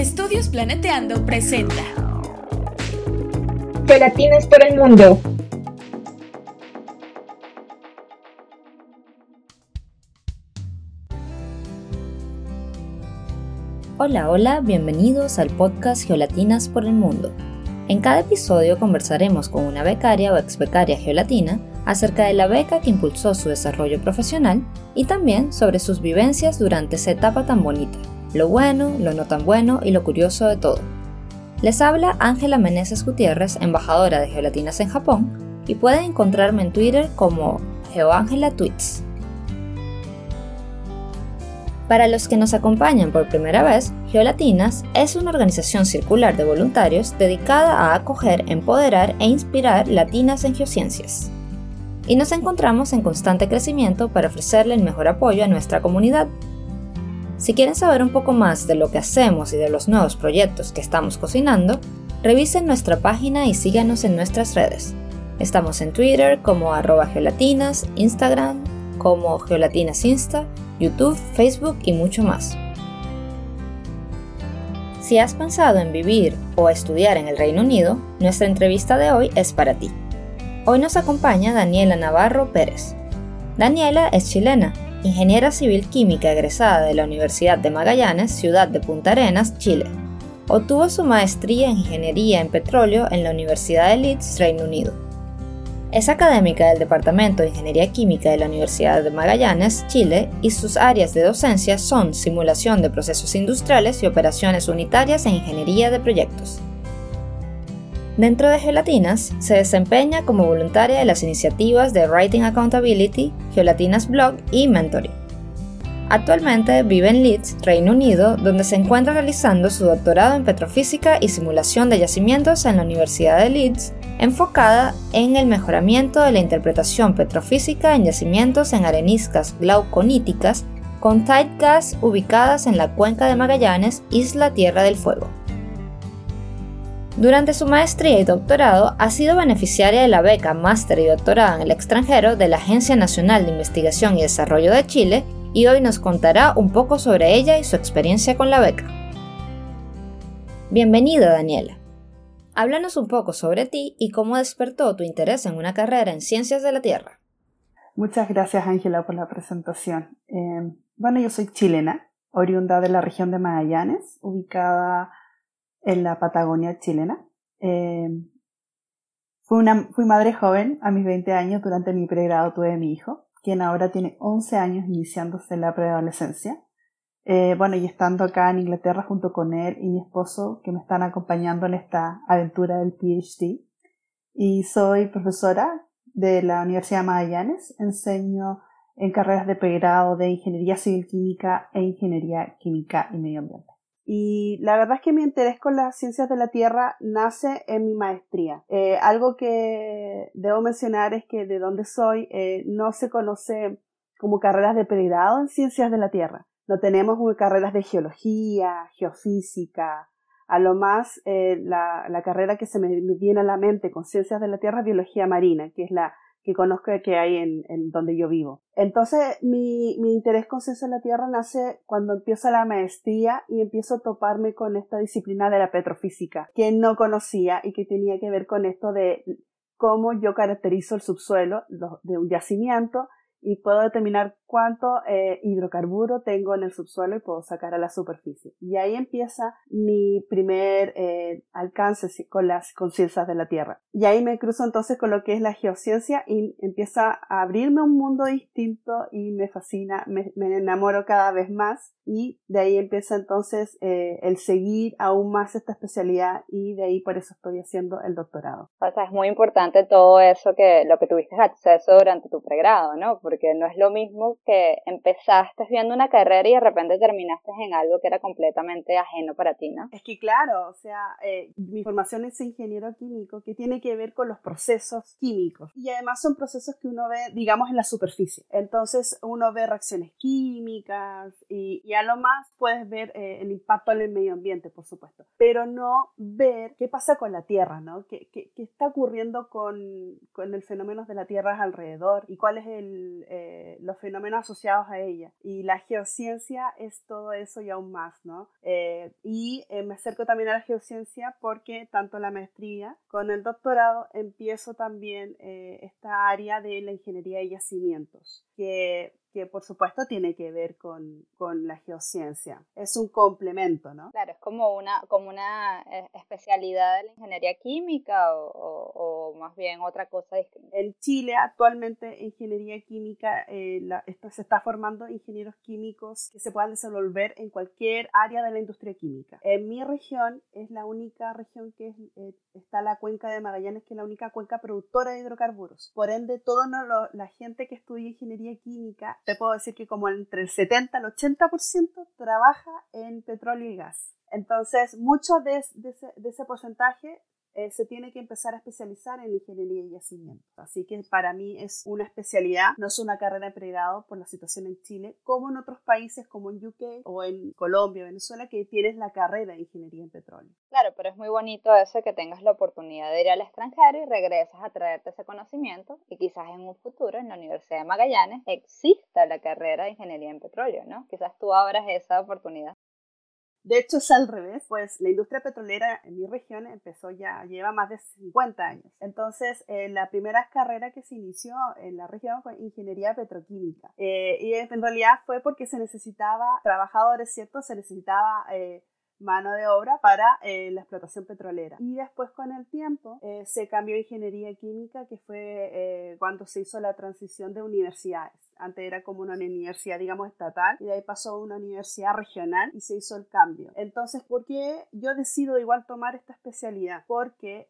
Estudios Planeteando presenta Gelatinas por el mundo. Hola, hola, bienvenidos al podcast Geolatinas por el Mundo. En cada episodio conversaremos con una becaria o ex becaria geolatina acerca de la beca que impulsó su desarrollo profesional y también sobre sus vivencias durante esa etapa tan bonita, lo bueno, lo no tan bueno y lo curioso de todo. Les habla Ángela Meneses Gutiérrez, embajadora de Geolatinas en Japón, y pueden encontrarme en Twitter como GeoAngela Tweets. Para los que nos acompañan por primera vez, Geolatinas es una organización circular de voluntarios dedicada a acoger, empoderar e inspirar latinas en geociencias. Y nos encontramos en constante crecimiento para ofrecerle el mejor apoyo a nuestra comunidad. Si quieren saber un poco más de lo que hacemos y de los nuevos proyectos que estamos cocinando, revisen nuestra página y síganos en nuestras redes. Estamos en Twitter como arroba geolatinas, Instagram como geolatinasinsta YouTube, Facebook y mucho más. Si has pensado en vivir o estudiar en el Reino Unido, nuestra entrevista de hoy es para ti. Hoy nos acompaña Daniela Navarro Pérez. Daniela es chilena, ingeniera civil química egresada de la Universidad de Magallanes, ciudad de Punta Arenas, Chile. Obtuvo su maestría en ingeniería en petróleo en la Universidad de Leeds, Reino Unido es académica del Departamento de Ingeniería Química de la Universidad de Magallanes, Chile, y sus áreas de docencia son simulación de procesos industriales y operaciones unitarias en ingeniería de proyectos. Dentro de Gelatinas, se desempeña como voluntaria de las iniciativas de Writing Accountability, Gelatinas Blog y Mentoring. Actualmente vive en Leeds, Reino Unido, donde se encuentra realizando su doctorado en petrofísica y simulación de yacimientos en la Universidad de Leeds enfocada en el mejoramiento de la interpretación petrofísica en yacimientos en areniscas glauconíticas con tight gas ubicadas en la cuenca de Magallanes, isla Tierra del Fuego. Durante su maestría y doctorado ha sido beneficiaria de la beca Máster y Doctorado en el extranjero de la Agencia Nacional de Investigación y Desarrollo de Chile y hoy nos contará un poco sobre ella y su experiencia con la beca. Bienvenida Daniela. Háblanos un poco sobre ti y cómo despertó tu interés en una carrera en ciencias de la Tierra. Muchas gracias, Ángela, por la presentación. Em, bueno, yo soy chilena, oriunda de la región de Magallanes, ubicada en la Patagonia chilena. Em, fui, madre joven, a mis 20 años, durante mi pregrado tuve mi hijo, quien ahora tiene 11 años iniciándose la preadolescencia. Eh, bueno, y estando acá en Inglaterra junto con él y mi esposo que me están acompañando en esta aventura del PhD. Y soy profesora de la Universidad de Magallanes. Enseño en carreras de pregrado de Ingeniería Civil Química e Ingeniería Química y Medio Ambiente. Y la verdad es que mi interés con las ciencias de la Tierra nace en mi maestría. Eh, algo que debo mencionar es que de donde soy eh, no se conoce como carreras de pregrado en ciencias de la Tierra. No tenemos carreras de geología, geofísica. A lo más, eh, la, carrera que se me viene a la mente con ciencias de la Tierra es biología marina, que es la conozco que hay en, donde yo vivo. Entonces, mi, interés con ciencias de la Tierra nace cuando empiezo la maestría y empiezo a toparme con esta disciplina de la petrofísica, que no conocía y que tenía que ver con esto de cómo yo caracterizo el subsuelo de un yacimiento y puedo determinar cuánto eh, hidrocarburo tengo en el subsuelo y puedo sacar a la superficie. Y ahí empieza mi primer eh, alcance con las conciencias de la Tierra. Y ahí me cruzo entonces con lo que es la geociencia y empieza a abrirme un mundo distinto y me fascina, me, enamoro cada vez más y de ahí empieza entonces eh, el seguir aún más esta especialidad y de ahí por eso estoy haciendo el doctorado. O sea, es muy importante todo eso que lo que tuviste acceso durante tu pregrado, ¿no? Porque no es lo mismo que empezaste viendo una carrera y de repente terminaste en algo que era completamente ajeno para ti, ¿no? Es que claro, o sea, eh, mi formación es ingeniero químico que tiene que ver con los procesos químicos y además son procesos que uno ve, digamos, en la superficie. Entonces uno ve reacciones químicas y, y a lo más puedes ver eh, el impacto en el medio ambiente, por supuesto, pero no ver qué pasa con la Tierra, ¿no? ¿Qué, qué, qué está ocurriendo con, con el fenómeno de la Tierra alrededor y cuáles el, eh, los fenómenos asociados a ella. Y la geociencia es todo eso y aún más, ¿no? Eh, y eh, me acerco también a la geociencia porque tanto la maestría con el doctorado empiezo también esta área de la ingeniería de yacimientos, que que por supuesto tiene que ver con, con, la geociencia. Es un complemento, ¿no? Claro, es como una, como una eh, especialidad de la ingeniería química o, o, más bien otra cosa distinta. En Chile actualmente ingeniería química eh, esto, se está formando ingenieros químicos que se puedan desenvolver en cualquier área de la industria química. En mi región es la única región que eh, está la cuenca de Magallanes, que es la única cuenca productora de hidrocarburos. Por ende, toda la gente que estudia ingeniería química te puedo decir que como entre el 70 al 80% trabaja en petróleo y gas. Entonces, mucho de, ese, porcentaje eh, se tiene que empezar a especializar en ingeniería y yacimiento. Así que para mí es una especialidad, no es una carrera de pregrado por la situación en Chile, como en otros países como en UK o en Colombia, Venezuela, que tienes la carrera de ingeniería en petróleo. Claro, pero es muy bonito eso que tengas la oportunidad de ir al extranjero y regresas a traerte ese conocimiento y quizás en un futuro en la Universidad de Magallanes exista la carrera de ingeniería en petróleo, ¿no? Quizás tú abras esa oportunidad. De hecho, es al revés, pues la industria petrolera en mi región empezó ya, lleva más de 50 años. Entonces, eh, la primera carrera que se inició en la región fue ingeniería petroquímica. Eh, y en realidad fue porque se necesitaba trabajadores, ¿cierto? Se necesitaba eh, mano de obra para la explotación petrolera. Y después con el tiempo se cambió a ingeniería química, que fue cuando se hizo la transición de universidades. Antes era como una universidad, digamos, estatal, y de ahí pasó a una universidad regional y se hizo el cambio. Entonces, ¿por qué yo decido igual tomar esta especialidad? Porque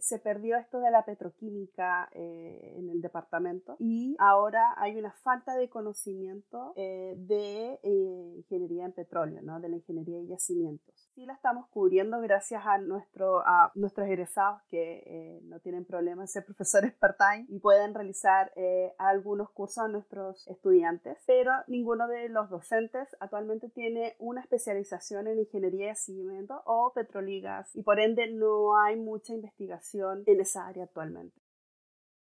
se perdió esto de la petroquímica en el departamento y ahora hay una falta de conocimiento de ingeniería en petróleo, ¿no? de la ingeniería de yacimiento. Sí la estamos cubriendo gracias a, nuestro, a nuestros egresados que eh, no tienen problema en ser profesores part-time y pueden realizar eh, algunos cursos a nuestros estudiantes, pero ninguno de los docentes actualmente tiene una especialización en ingeniería de seguimiento o petroligas y por ende no hay mucha investigación en esa área actualmente.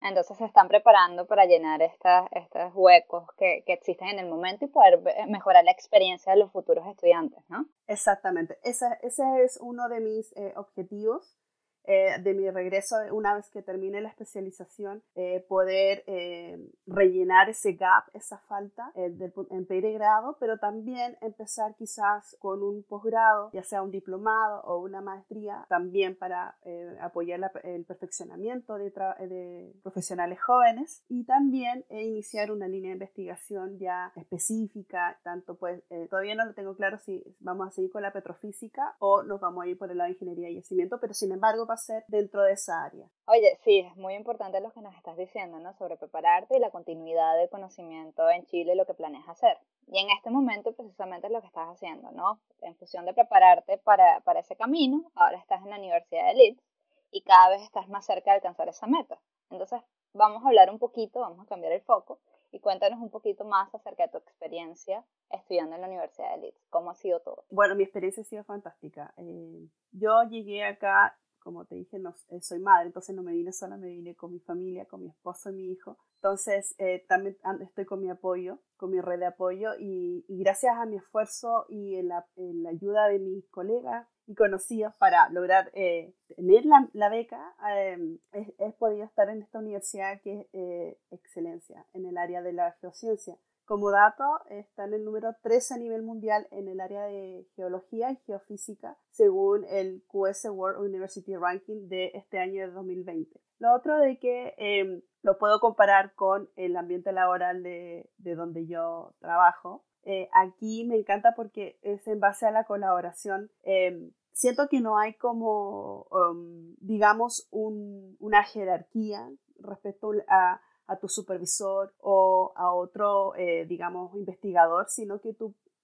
Entonces se están preparando para llenar estas, estos huecos que, que, existen en el momento y poder mejorar la experiencia de los futuros estudiantes, ¿no? Exactamente, ese, ese es uno de mis eh, objetivos eh, de mi regreso, una vez que termine la especialización, eh, poder eh, rellenar ese gap, esa falta del, en pregrado, pero también empezar quizás con un posgrado, ya sea un diplomado o una maestría, también para apoyar el perfeccionamiento de, de, profesionales jóvenes y también iniciar una línea de investigación ya específica, tanto pues todavía no lo tengo claro si vamos a seguir con la petrofísica o nos vamos a ir por el lado de ingeniería y yacimiento, pero sin embargo ser dentro de esa área. Oye, sí, es muy importante lo que nos estás diciendo, ¿no? Sobre prepararte y la continuidad del conocimiento en Chile, lo que planeas hacer. Y en este momento precisamente es lo que estás haciendo, ¿no? En función de prepararte para, para ese camino, ahora estás en la Universidad de Leeds y cada vez estás más cerca de alcanzar esa meta. Entonces, vamos a hablar un poquito, vamos a cambiar el foco y cuéntanos un poquito más acerca de tu experiencia estudiando en la Universidad de Leeds. ¿Cómo ha sido todo? Bueno, mi experiencia ha sido fantástica. Eh, yo llegué acá como te dije, no, eh, soy madre, entonces no me vine sola, me vine con mi familia, con mi esposo y mi hijo. Entonces eh, también estoy con mi apoyo, con mi red de apoyo y, gracias a mi esfuerzo y en la, ayuda de mis colegas y conocidos para lograr eh, tener la, beca, em, he, podido estar en esta universidad que es excelencia en el área de la geociencia. Como dato, está en el número 13 a nivel mundial en el área de geología y geofísica, según el QS World University Ranking de este año de 2020. Lo otro de que em, lo puedo comparar con el ambiente laboral de, de donde yo trabajo. Eh, aquí me encanta porque es en base a la colaboración. Em, siento que no hay como, um, digamos, un, una jerarquía respecto a a tu supervisor o a otro, eh, digamos, investigador, sino que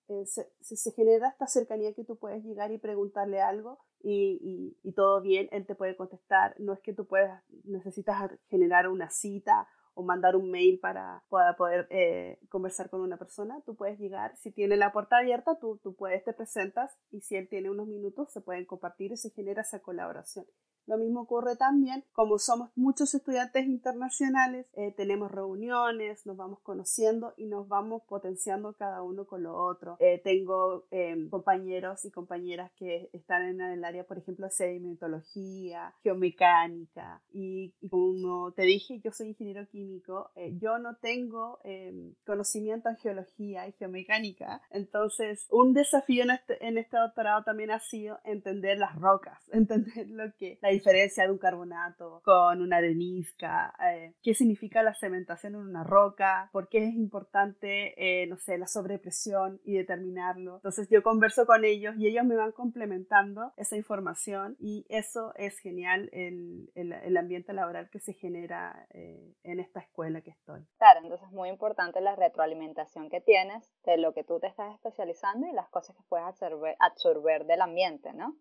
eh, se, se, genera esta cercanía que tú puedes llegar y preguntarle algo y, y, todo bien, él te puede contestar. No es que tú puedas, necesitas generar una cita o mandar un mail para, para poder eh, conversar con una persona, tú puedes llegar, si tiene la puerta abierta, tú, tú puedes, te presentas y si él tiene unos minutos, se pueden compartir y se genera esa colaboración. Lo mismo ocurre también, como somos muchos estudiantes internacionales, eh, tenemos reuniones, nos vamos conociendo y nos vamos potenciando cada uno con lo otro. Eh, tengo em, compañeros y compañeras que están en el área, por ejemplo, de sedimentología, geomecánica y, como te dije, yo soy ingeniero químico, eh, yo no tengo em, conocimiento en geología y geomecánica, entonces un desafío en este, en este doctorado también ha sido entender las rocas, entender lo que la diferencia de un carbonato con una arenisca, eh, qué significa la cementación en una roca, por qué es importante, eh, no sé, la sobrepresión y determinarlo. Entonces yo converso con ellos y ellos me van complementando esa información y eso es genial el, el, ambiente laboral que se genera eh, en esta escuela que estoy. Claro, entonces es muy importante la retroalimentación que tienes de lo que tú te estás especializando y las cosas que puedes absorber, absorber del ambiente, ¿no?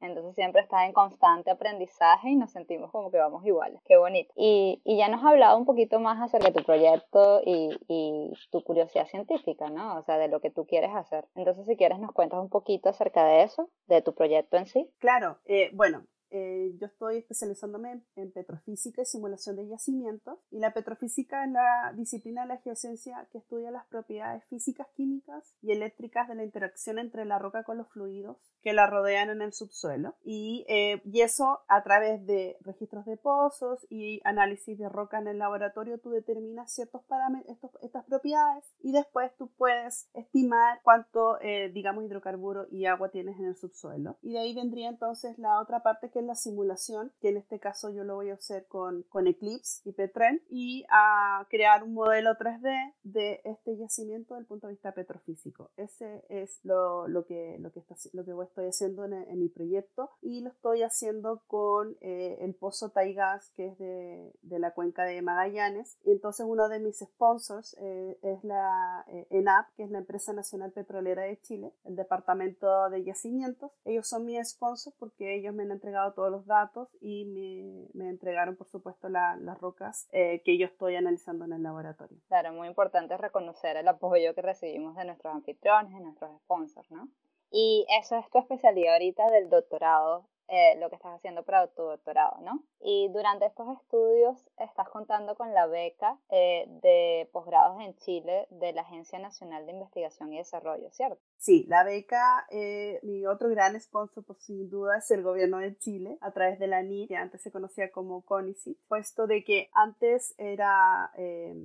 Entonces siempre estás en constante aprendizaje y nos sentimos como que vamos iguales. Qué bonito. Y, y ya nos has hablado un poquito más acerca de tu proyecto y, y, tu curiosidad científica, ¿no? O sea, de lo que tú quieres hacer. Entonces, si quieres, nos cuentas un poquito acerca de eso, de tu proyecto en sí. Claro. Eh, bueno, eh, yo estoy especializándome en, petrofísica y simulación de yacimientos. Y la petrofísica es la disciplina de la geociencia que estudia las propiedades físicas, químicas y eléctricas de la interacción entre la roca con los fluidos que la rodean en el subsuelo. Y, eh, y eso a través de registros de pozos y análisis de roca en el laboratorio, tú determinas ciertos parámetros, estas propiedades y después tú puedes estimar cuánto, eh, digamos, hidrocarburo y agua tienes en el subsuelo. Y de ahí vendría entonces la otra parte que la simulación, que en este caso yo lo voy a hacer con, con Eclipse y Petren, y a crear un modelo 3D de este yacimiento desde el punto de vista petrofísico. Ese es lo, lo que, lo que, está, lo que estoy haciendo en, mi proyecto y lo estoy haciendo con eh, el pozo Taigas, que es de, de, la cuenca de Magallanes. Y entonces uno de mis sponsors eh, es la eh, ENAP, que es la Empresa Nacional Petrolera de Chile, el Departamento de Yacimientos. Ellos son mis sponsors porque ellos me han entregado todos los datos y me, me entregaron, por supuesto, las rocas eh, que yo estoy analizando en el laboratorio. Claro, muy importante reconocer el apoyo que recibimos de nuestros anfitriones, de nuestros sponsors, ¿no? Y eso es tu especialidad ahorita del doctorado eh, lo que estás haciendo para tu doctorado, ¿no? Y durante estos estudios estás contando con la beca eh, de posgrados en Chile de la Agencia Nacional de Investigación y Desarrollo, ¿cierto? Sí, la beca, eh, mi otro gran sponsor, por sin duda, es el gobierno de Chile, a través de la NIT, que antes se conocía como CONICIT, puesto de que antes era,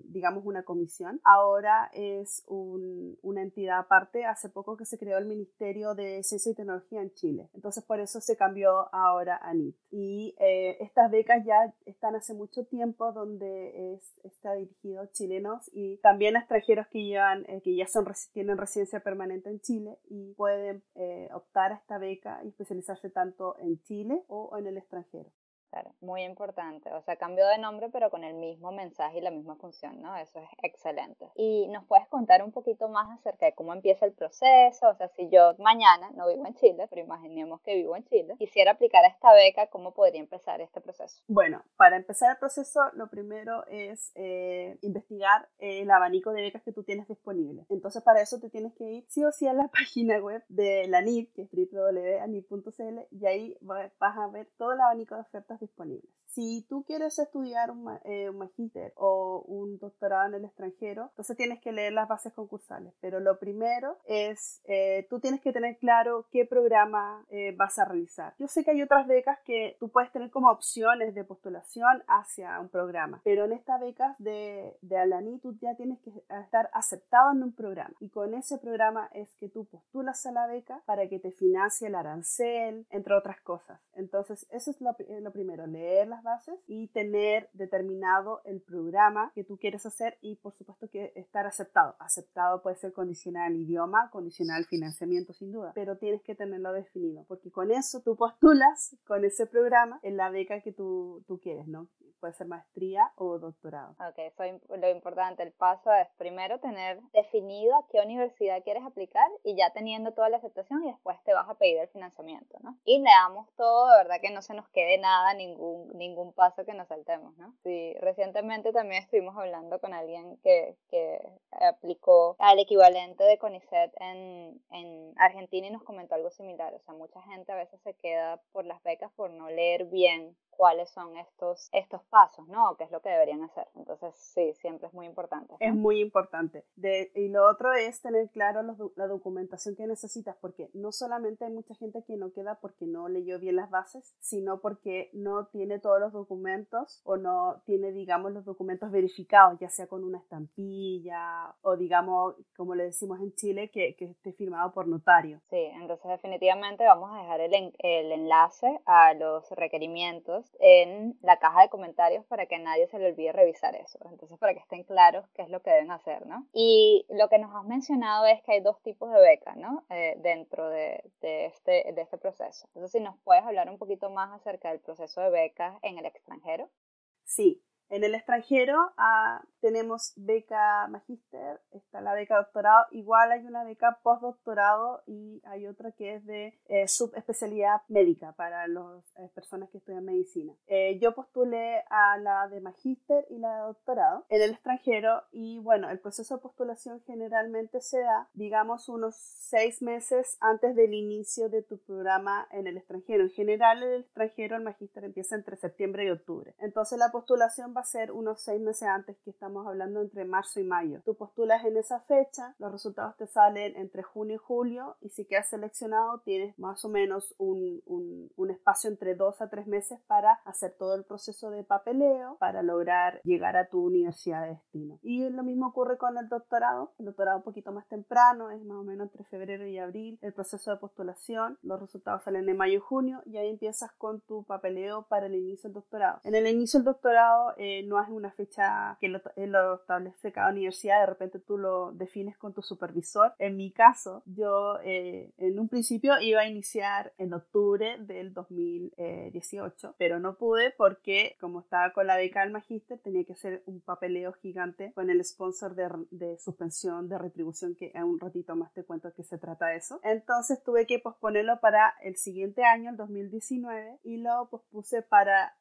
digamos, una comisión, ahora es una entidad aparte, hace poco que se creó el Ministerio de Ciencia y Tecnología en Chile, entonces por eso se cambió ahora a NIT. Y eh, estas becas ya están hace mucho tiempo donde es, está dirigido a chilenos y también extranjeros que, llevan, eh, que ya son, tienen residencia permanente en Chile y pueden eh, optar a esta beca y especializarse tanto en Chile o en el extranjero. Claro, muy importante. O sea, cambio de nombre, pero con el mismo mensaje y la misma función, ¿no? Eso es excelente. Y nos puedes contar un poquito más acerca de cómo empieza el proceso. O sea, si yo mañana no vivo en Chile, pero imaginemos que vivo en Chile, quisiera aplicar esta beca, ¿cómo podría empezar este proceso? Bueno, para empezar el proceso, lo primero es eh, investigar el abanico de becas que tú tienes disponible. Entonces, para eso te tienes que ir sí o sí a la página web de la NIT, que es www.anit.cl, y ahí vas a ver todo el abanico de ofertas disponibles. Si tú quieres estudiar un, eh, magíster o un doctorado en el extranjero, entonces tienes que leer las bases concursales. Pero lo primero es, eh, tú tienes que tener claro qué programa eh, vas a realizar. Yo sé que hay otras becas que tú puedes tener como opciones de postulación hacia un programa, pero en estas becas de, de Alani tú ya tienes que estar aceptado en un programa. Y con ese programa es que tú postulas a la beca para que te financie el arancel, entre otras cosas. Entonces, eso es lo, lo primero, leer las bases y tener determinado el programa que tú quieres hacer y por supuesto que estar aceptado. Aceptado puede ser condicional idioma, condicional financiamiento sin duda, pero tienes que tenerlo definido porque con eso tú postulas con ese programa en la beca que tú, tú quieres, ¿no? puede ser maestría o doctorado. Ok, eso lo importante, el paso es primero tener definido a qué universidad quieres aplicar y ya teniendo toda la aceptación y después te vas a pedir el financiamiento, ¿no? Y le damos todo, de verdad que no se nos quede nada, ningún, ningún paso que nos saltemos, ¿no? Sí, recientemente también estuvimos hablando con alguien que, que aplicó al equivalente de CONICET en, en Argentina y nos comentó algo similar, o sea, mucha gente a veces se queda por las becas por no leer bien cuáles son estos, estos pasos, ¿no? ¿Qué es lo que deberían hacer? Entonces, sí, siempre es muy importante. Es muy importante. De, y lo otro es tener claro la documentación que necesitas, porque no solamente hay mucha gente que no queda porque no leyó bien las bases, sino porque no tiene todos los documentos o no tiene, digamos, los documentos verificados, ya sea con una estampilla o, digamos, como le decimos en Chile, que, que esté firmado por notario. Sí, entonces definitivamente vamos a dejar el, el enlace a los requerimientos en la caja de comentarios para que nadie se le olvide revisar eso. Entonces, para que estén claros qué es lo que deben hacer, ¿no? Y lo que nos has mencionado es que hay dos tipos de becas, ¿no? Eh, dentro de, este, de este proceso. Entonces, si nos puedes hablar un poquito más acerca del proceso de becas en el extranjero. Sí, en el extranjero ah, tenemos beca magíster, está la beca doctorado, igual hay una beca postdoctorado y hay otra que es de eh, subespecialidad médica para las eh, personas que estudian medicina. Eh, yo postulé a la de magíster y la de doctorado en el extranjero y bueno, el proceso de postulación generalmente se da, digamos, unos seis meses antes del inicio de tu programa en el extranjero. En general, en el extranjero el magíster empieza entre septiembre y octubre. Entonces la postulación va a ser unos seis meses antes que estamos hablando entre marzo y mayo. Tú postulas en esa fecha, los resultados te salen entre junio y julio y si quedas seleccionado tienes más o menos un, un, un espacio entre dos a tres meses para hacer todo el proceso de papeleo para lograr llegar a tu universidad de destino. Y lo mismo ocurre con el doctorado, el doctorado un poquito más temprano, es más o menos entre febrero y abril, el proceso de postulación, los resultados salen en mayo y junio y ahí empiezas con tu papeleo para el inicio del doctorado. En el inicio del doctorado eh, eh, no es una fecha que lo, eh, lo, establece cada universidad, de repente tú lo defines con tu supervisor. En mi caso, yo eh, en un principio iba a iniciar en octubre del 2018, pero no pude porque como estaba con la beca del magíster, tenía que hacer un papeleo gigante con el sponsor de, suspensión de retribución, que en un ratito más te cuento que se trata de eso. Entonces tuve que posponerlo para el siguiente año, el 2019, y lo pospuse para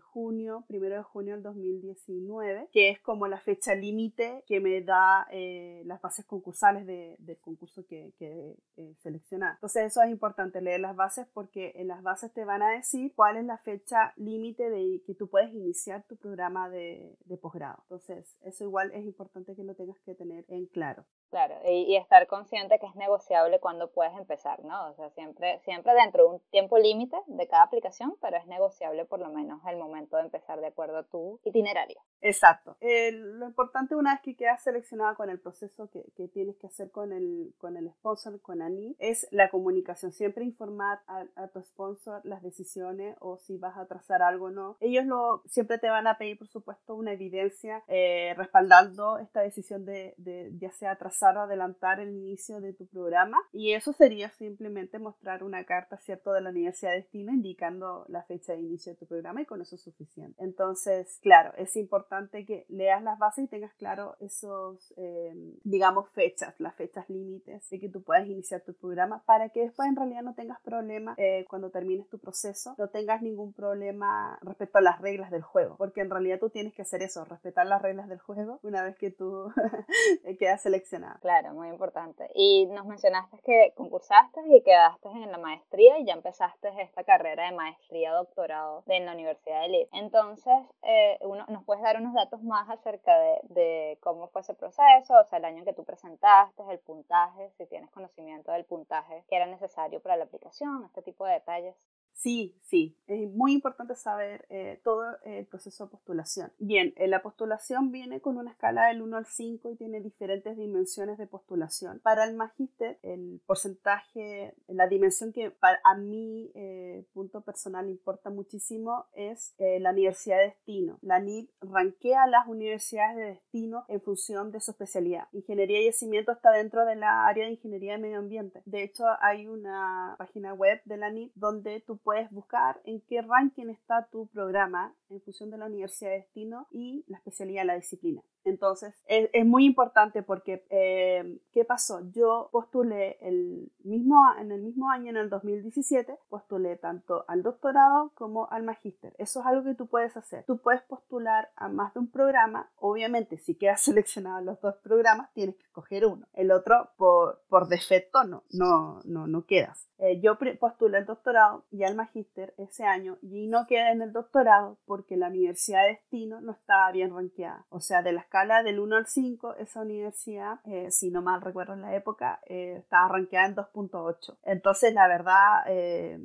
junio, primero de junio del 2019, que es como la fecha límite que me da eh, las bases concursales de, del concurso que, que eh, seleccionar. Entonces eso es importante, leer las bases porque en las bases te van a decir cuál es la fecha límite de que tú puedes iniciar tu programa de, de posgrado. Entonces eso igual es importante que lo tengas que tener en claro. Claro, y, estar consciente que es negociable cuando puedes empezar, ¿no? O sea, siempre, siempre dentro de un tiempo límite de cada aplicación, pero es negociable por lo menos el momento de empezar de acuerdo a tu itinerario. Exacto. lo importante una vez que quedas seleccionada con el proceso que, que, tienes que hacer con el, con el sponsor, con ANI, es la comunicación. Siempre informar a, a, tu sponsor las decisiones o si vas a trazar algo o no. Ellos lo, siempre te van a pedir, por supuesto, una evidencia eh, respaldando esta decisión de, de ya sea trazar o adelantar el inicio de tu programa. Y eso sería simplemente mostrar una carta, ¿cierto?, de la Universidad de Destino indicando la fecha de inicio de tu programa y con eso es suficiente. Entonces, claro, es importante que leas las bases y tengas claro esos, eh, digamos, fechas, las fechas límites de que tú puedas iniciar tu programa para que después en realidad no tengas problema eh, cuando termines tu proceso, no tengas ningún problema respecto a las reglas del juego, porque en realidad tú tienes que hacer eso, respetar las reglas del juego una vez que tú quedas seleccionado. Claro, muy importante. Y nos mencionaste que concursaste y quedaste en la maestría y ya empezaste esta carrera de maestría, doctorado en la Universidad de Leeds. Entonces, eh, uno, ¿nos puedes dar unos datos más acerca de, de, cómo fue ese proceso, o sea, el año que tú presentaste, el puntaje, si tienes conocimiento del puntaje que era necesario para la aplicación, este tipo de detalles. Sí, sí, es muy importante saber eh, todo el proceso de postulación. Bien, eh, la postulación viene con una escala del 1 al 5 y tiene diferentes dimensiones de postulación. Para el magíster, el porcentaje, la dimensión que para a mí, eh, punto personal, importa muchísimo es la universidad de destino. La NID ranquea las universidades de destino en función de su especialidad. Ingeniería y yacimiento está dentro de la área de ingeniería de medio ambiente. De hecho, hay una página web de la NID donde tú buscar en qué ranking está tu programa en función de la universidad de destino y la especialidad de la disciplina. Entonces, es, muy importante porque, eh, ¿qué pasó? Yo postulé el mismo, en el mismo año, en el 2017, postulé tanto al doctorado como al magíster. Eso es algo que tú puedes hacer. Tú puedes postular a más de un programa. Obviamente, si quedas seleccionado los dos programas, tienes que escoger uno. El otro, por, por defecto, no, no, no, no quedas. Eh, yo postulé el doctorado y al magíster ese año y no quedé en el doctorado porque la universidad de destino no estaba bien ranqueada. O sea, de la escala del 1 al 5, esa universidad, eh, si no mal recuerdo en la época, eh, estaba ranqueada en 2.8. Entonces, la verdad,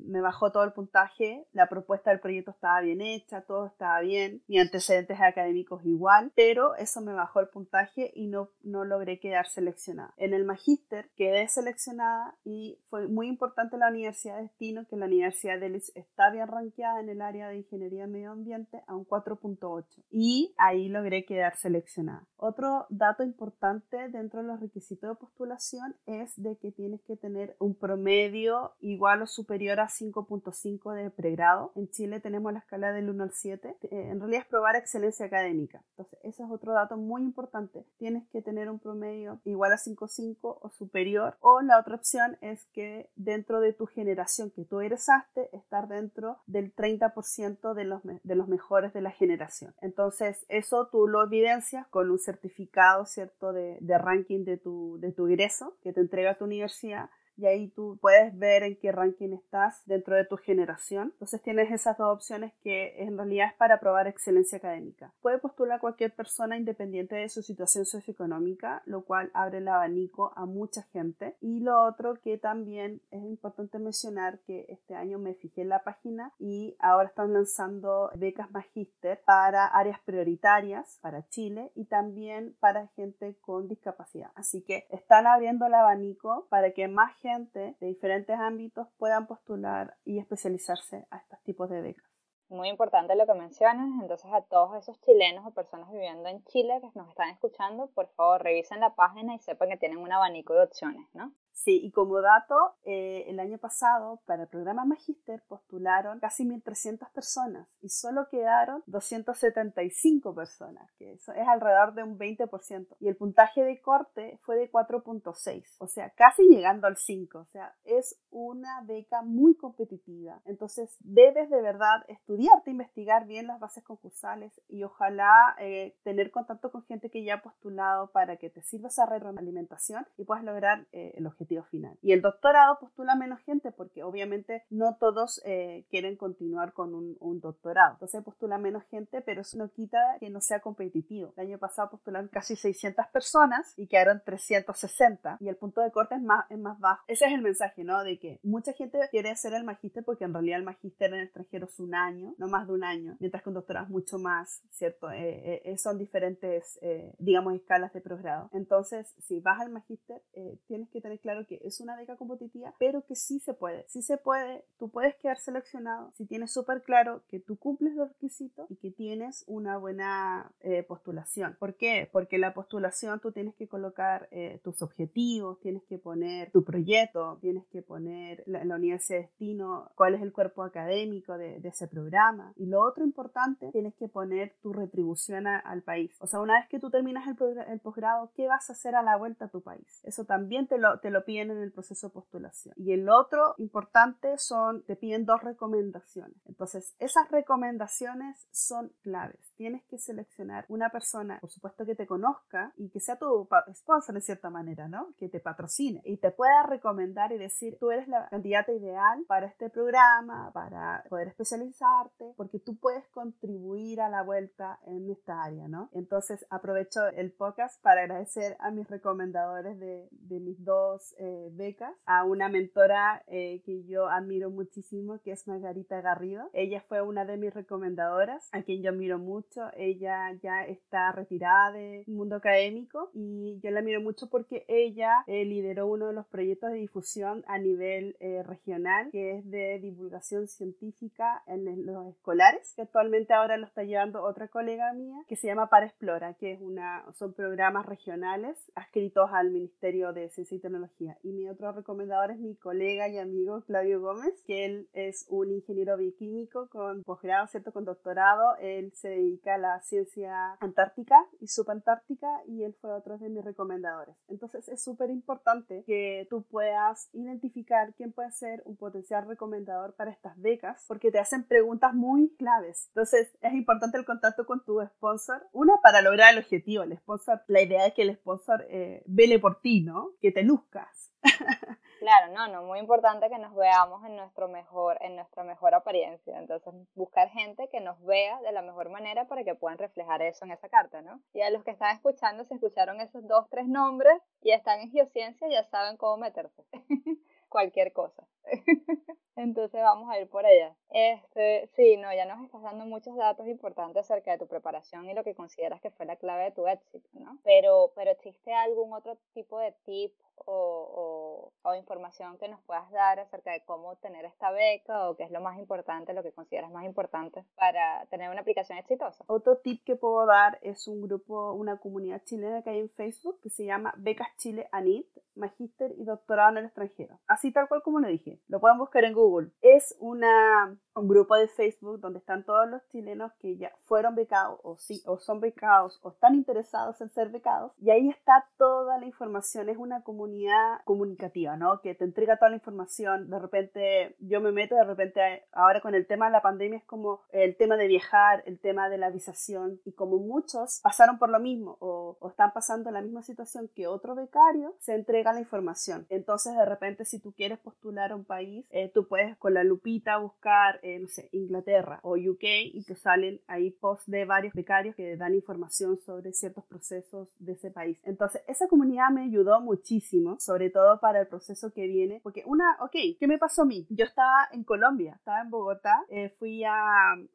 me bajó todo el puntaje, la propuesta del proyecto estaba bien hecha, todo estaba bien, mis antecedentes académicos igual, pero eso me bajó el puntaje y no, no logré quedar seleccionada. En el magíster quedé seleccionada y fue muy importante la Universidad de Destino, que la Universidad de Leeds está bien rankeada en el área de Ingeniería Medio Ambiente a un 4.8 y ahí logré quedar seleccionada. Otro dato importante dentro de los requisitos de postulación es de que tienes que tener un promedio igual o superior a 5.5 de pregrado. En Chile tenemos la escala del 1 al 7. Eh, en realidad es probar excelencia académica. Entonces, ese es otro dato muy importante. Tienes que tener un promedio igual a 5.5 o superior. O la otra opción es que dentro de tu generación que tú egresaste, estar dentro del 30% de los, de los mejores de la generación. Entonces, eso tú lo evidencias con un certificado, ¿cierto?, de, de ranking de tu, de tu ingreso que te entrega tu universidad y ahí tú puedes ver en qué ranking estás dentro de tu generación. Entonces tienes esas dos opciones que en realidad es para probar excelencia académica. Puede postular cualquier persona independiente de su situación socioeconómica, lo cual abre el abanico a mucha gente. Y lo otro que también es importante mencionar que este año me fijé en la página y ahora están lanzando becas magíster para áreas prioritarias para Chile y también para gente con discapacidad. Así que están abriendo el abanico para que más gente de diferentes ámbitos puedan postular y especializarse a estos tipos de becas. Muy importante lo que mencionas, entonces a todos esos chilenos o personas viviendo en Chile que nos están escuchando, por favor revisen la página y sepan que tienen un abanico de opciones, ¿no? Sí, y como dato, eh, el año pasado para el programa Magister postularon casi 1.300 personas y solo quedaron 275 personas, que eso es alrededor de un 20%. Y el puntaje de corte fue de 4.6, o sea, casi llegando al 5. O sea, es una beca muy competitiva. Entonces, debes de verdad estudiarte, investigar bien las bases concursales y ojalá eh, tener contacto con gente que ya ha postulado para que te sirva esa retroalimentación y puedas lograr eh, el objetivo final. Y el doctorado postula menos gente porque obviamente no todos eh, quieren continuar con un, doctorado. Entonces postula menos gente, pero eso no quita que no sea competitivo. El año pasado postularon casi 600 personas y quedaron 360 y el punto de corte es más, es más bajo. Ese es el mensaje, ¿no? De que mucha gente quiere hacer el magíster porque en realidad el magíster en el extranjero es un año, no más de un año, mientras que un doctorado es mucho más, ¿cierto? Eh, eh, son diferentes, digamos, escalas de posgrado. Entonces, si vas al magíster, tienes que tener claro que es una beca competitiva, pero que sí se puede. Sí se puede, tú puedes quedar seleccionado si tienes súper claro que tú cumples los requisitos y que tienes una buena eh, postulación. ¿Por qué? Porque la postulación tú tienes que colocar eh, tus objetivos, tienes que poner tu proyecto, tienes que poner la, la universidad de destino, cuál es el cuerpo académico de, ese programa. Y lo otro importante, tienes que poner tu retribución al país. O sea, una vez que tú terminas el, el posgrado, ¿qué vas a hacer a la vuelta a tu país? Eso también te lo, te lo piden en el proceso de postulación. Y el otro importante son, te piden dos recomendaciones. Entonces, esas recomendaciones son claves. Tienes que seleccionar una persona, por supuesto que te conozca y que sea tu sponsor en cierta manera, ¿no? Que te patrocine y te pueda recomendar y decir, tú eres la candidata ideal para este programa, para poder especializarte, porque tú puedes contribuir a la vuelta en esta área, ¿no? Entonces, aprovecho el podcast para agradecer a mis recomendadores de, mis dos eh, becas a una mentora eh, que yo admiro muchísimo, que es Margarita Garrido. Ella fue una de mis recomendadoras, a quien yo admiro mucho mucho. Ella ya está retirada del mundo académico y yo la admiro mucho porque ella eh, lideró uno de los proyectos de difusión a nivel eh, regional, que es de divulgación científica en los escolares, que actualmente ahora lo está llevando otra colega mía, que se llama Para Explora, que es una, son programas regionales adscritos al Ministerio de Ciencia y Tecnología. Y mi otro recomendador es mi colega y amigo Claudio Gómez, que él es un ingeniero bioquímico con posgrado, ¿cierto? Con doctorado. Él se dedica a la ciencia antártica y subantártica y él fue otro de mis recomendadores. Entonces es súper importante que tú puedas identificar quién puede ser un potencial recomendador para estas becas porque te hacen preguntas muy claves. Entonces es importante el contacto con tu sponsor. Una, para lograr el objetivo. El sponsor, la idea es que el sponsor eh, vele por ti, ¿no? Que te luzcas. Claro, no, no, muy importante que nos veamos en nuestro mejor, en nuestra mejor apariencia. Entonces, buscar gente que nos vea de la mejor manera para que puedan reflejar eso en esa carta, ¿no? Y a los que están escuchando, si escucharon esos dos, tres nombres y están en geociencia, ya saben cómo meterse. Cualquier cosa. Entonces vamos a ir por ella. Este, sí, no, ya nos estás dando muchos datos importantes acerca de tu preparación y lo que consideras que fue la clave de tu éxito, ¿no? Pero, pero ¿existe algún otro tipo de tip o, o, información que nos puedas dar acerca de cómo obtener esta beca o qué es lo más importante, lo que consideras más importante para tener una aplicación exitosa? Otro tip que puedo dar es un grupo, una comunidad chilena que hay en Facebook que se llama Becas Chile ANIT, Magíster y Doctorado en el extranjero. Así tal cual como lo dije. Lo pueden buscar en Google. Es una un grupo de Facebook donde están todos los chilenos que ya fueron becados o, sí, o son becados o están interesados en ser becados y ahí está toda la información, es una comunidad comunicativa, ¿no? Que te entrega toda la información, de repente yo me meto, de repente ahora con el tema de la pandemia es como el tema de viajar, el tema de la visación y como muchos pasaron por lo mismo o, o están pasando la misma situación que otro becario, se entrega la información. Entonces de repente si tú quieres postular a país, eh, tú puedes con la lupita buscar eh, no sé, Inglaterra o UK y te salen ahí posts de varios becarios que dan información sobre ciertos procesos de ese país. Entonces, esa comunidad me ayudó muchísimo, sobre todo para el proceso que viene, porque una, ok, ¿qué me pasó a mí? Yo estaba en Colombia, estaba en Bogotá, eh, fui a,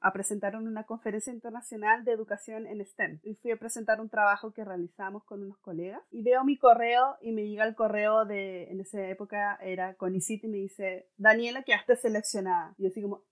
a presentar en una conferencia internacional de educación en STEM y fui a presentar un trabajo que realizamos con unos colegas y veo mi correo y me llega el correo de, en esa época era con ICIT y me dice, Daniela, quedaste seleccionada. Y así como,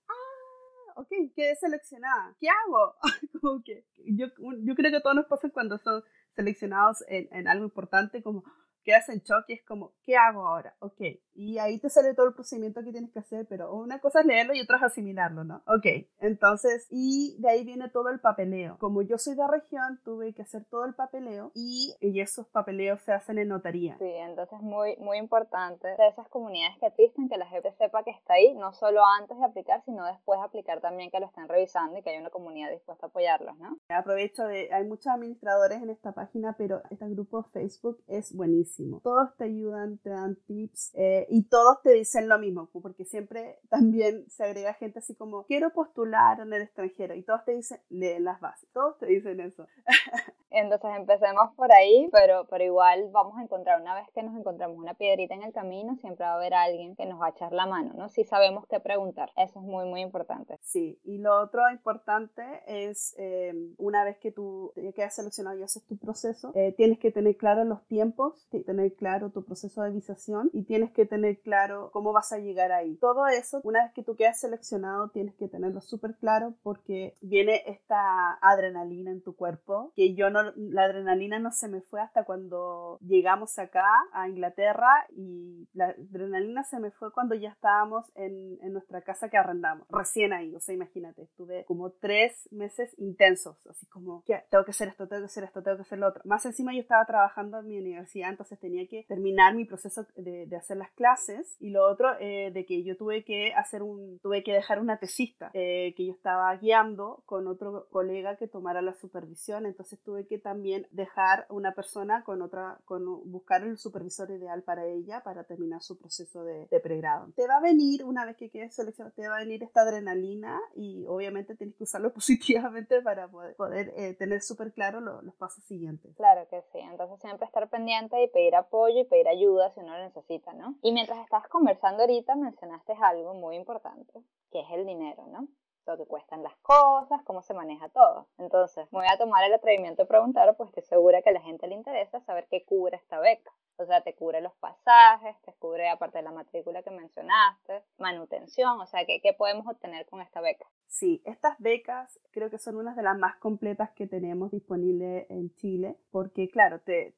ok, quedé seleccionada, ¿qué hago? como que yo, yo creo que todos nos pasa cuando son seleccionados en, en algo importante, como quedas en shock y es como, ¿qué hago ahora? Ok, y ahí te sale todo el procedimiento que tienes que hacer, pero una cosa es leerlo y otra es asimilarlo, ¿no? Ok, entonces, y de ahí viene todo el papeleo. Como yo soy de región, tuve que hacer todo el papeleo y, y esos papeleos se hacen en notaría. Sí, entonces muy, muy importante de esas comunidades que existen, que la gente sepa que está ahí, no solo antes de aplicar, sino después de aplicar también que lo estén revisando y que hay una comunidad dispuesta a apoyarlos, ¿no? Aprovecho de, hay muchos administradores en esta página, pero este grupo Facebook es buenísimo. Todos te ayudan, te dan tips. Eh, y todos te dicen lo mismo, porque siempre también se agrega gente así como, quiero postular en el extranjero, y todos te dicen, lee las bases, todos te dicen eso. Entonces empecemos por ahí, pero, pero igual vamos a encontrar, una vez que nos encontramos una piedrita en el camino, siempre va a haber alguien que nos va a echar la mano, ¿no? Si sabemos qué preguntar, eso es muy, muy importante. Sí, y lo otro importante es, eh, una vez que tú ya quedas seleccionado y haces tu proceso, eh, tienes que tener claro los tiempos, tener claro tu proceso de visación y tienes que tener claro cómo vas a llegar ahí. Todo eso, una vez que tú quedas seleccionado, tienes que tenerlo súper claro porque viene esta adrenalina en tu cuerpo que yo no la adrenalina no se me fue hasta cuando llegamos acá a Inglaterra y la adrenalina se me fue cuando ya estábamos en, en nuestra casa que arrendamos, recién ahí, o sea, imagínate, estuve como tres meses intensos, así como, que tengo que hacer esto, tengo que hacer esto, tengo que hacer lo otro. Más encima yo estaba trabajando en mi universidad, entonces tenía que terminar mi proceso de, de hacer las clases y lo otro eh, de que yo tuve que hacer un, tuve que dejar una tesista eh, que yo estaba guiando con otro colega que tomara la supervisión, entonces tuve que también dejar una persona con otra, con buscar el supervisor ideal para ella para terminar su proceso de, de pregrado. Te va a venir, una vez que quedes seleccionado, te va a venir esta adrenalina y obviamente tienes que usarlo positivamente para poder, poder eh, tener súper claro los pasos siguientes. Claro que sí, entonces siempre estar pendiente y pedir apoyo y pedir ayuda si uno lo necesita, ¿no? Y mientras estás conversando ahorita mencionaste algo muy importante, que es el dinero, ¿no? lo que cuestan las cosas, cómo se maneja todo. Entonces, voy a tomar el atrevimiento de preguntar, pues estoy segura que a la gente le interesa saber qué cubre esta beca. O sea, te cubre los pasajes, te cubre aparte de la matrícula que mencionaste, manutención, o sea, ¿qué, podemos obtener con esta beca? Sí, estas becas creo que son unas de las más completas que tenemos disponibles en Chile, porque claro, te,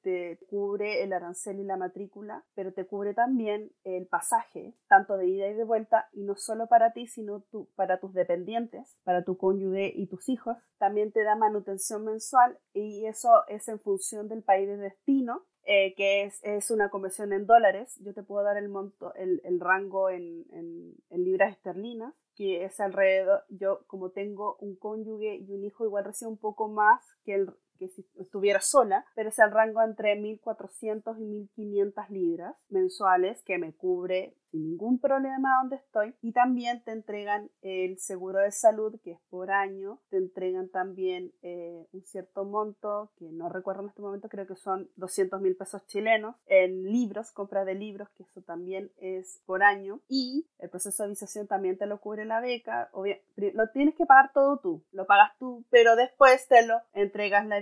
cubre el arancel y la matrícula, pero te cubre también el pasaje, tanto de ida y de vuelta, y no solo para ti, sino para tus dependientes, para tu cónyuge y tus hijos. También te da manutención mensual y eso es en función del país de destino eh, que es, es, una conversión en dólares. Yo te puedo dar el monto, el, el rango en, en, en, libras esterlinas, que es alrededor, yo como tengo un cónyuge y un hijo, igual recibo un poco más que el, si estuviera sola, pero es el rango entre 1.400 y 1.500 libras mensuales que me cubre sin ningún problema donde estoy. Y también te entregan el seguro de salud que es por año, te entregan también eh, un cierto monto que no recuerdo en este momento, creo que son 200 mil pesos chilenos en libros, compra de libros, que eso también es por año. Y el proceso de avisación también te lo cubre la beca, lo tienes que pagar todo tú, lo pagas tú, pero después te lo entregas la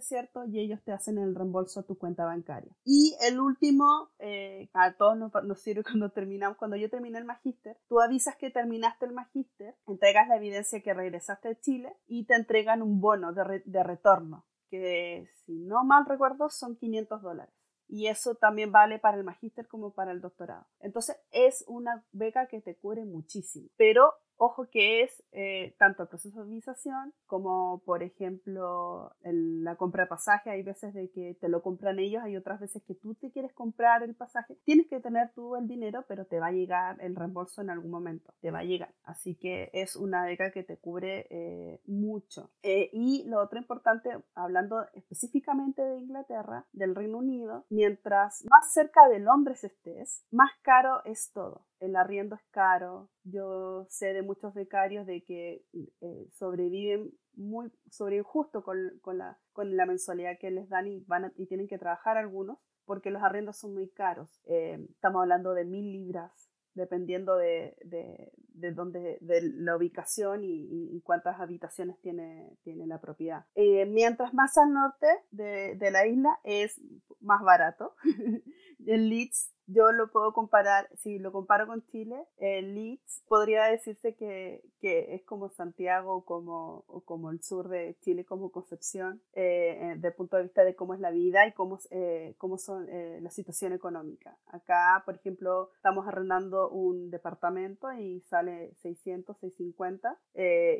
¿cierto? Y ellos te hacen el reembolso a tu cuenta bancaria. Y el último, eh, a todos nos, nos sirve cuando terminamos cuando yo terminé el magíster, tú avisas que terminaste el magíster, entregas la evidencia que regresaste a Chile y te entregan un bono de, de retorno, que si no mal recuerdo son 500 dólares y eso también vale para el magíster como para el doctorado. Entonces es una beca que te cubre muchísimo, pero Ojo que es eh, tanto el proceso de visación como, por ejemplo, la compra de pasaje. Hay veces de que te lo compran ellos, hay otras veces que tú te quieres comprar el pasaje. Tienes que tener tú el dinero, pero te va a llegar el reembolso en algún momento. Te va a llegar. Así que es una beca que te cubre eh, mucho. Eh, y lo otro importante, hablando específicamente de Inglaterra, del Reino Unido, mientras más cerca de Londres estés, más caro es todo el arriendo es caro. Yo sé de muchos becarios de que eh, sobreviven muy sobreviven justo con, con, la, con la mensualidad que les dan y, van y tienen que trabajar algunos porque los arriendos son muy caros. Eh, estamos hablando de mil libras dependiendo de, de, de, dónde, de la ubicación y, y, cuántas habitaciones tiene, tiene la propiedad. Eh, mientras más al norte de, de, la isla es más barato. en Leeds yo lo puedo comparar, si lo comparo con Chile, el Leeds podría decirse que, que es como Santiago como, o como el sur de Chile, como Concepción, eh, desde el punto de vista de cómo es la vida y cómo, eh, cómo son eh, la situación económica. Acá, por ejemplo, estamos arrendando un departamento y sale 600, 650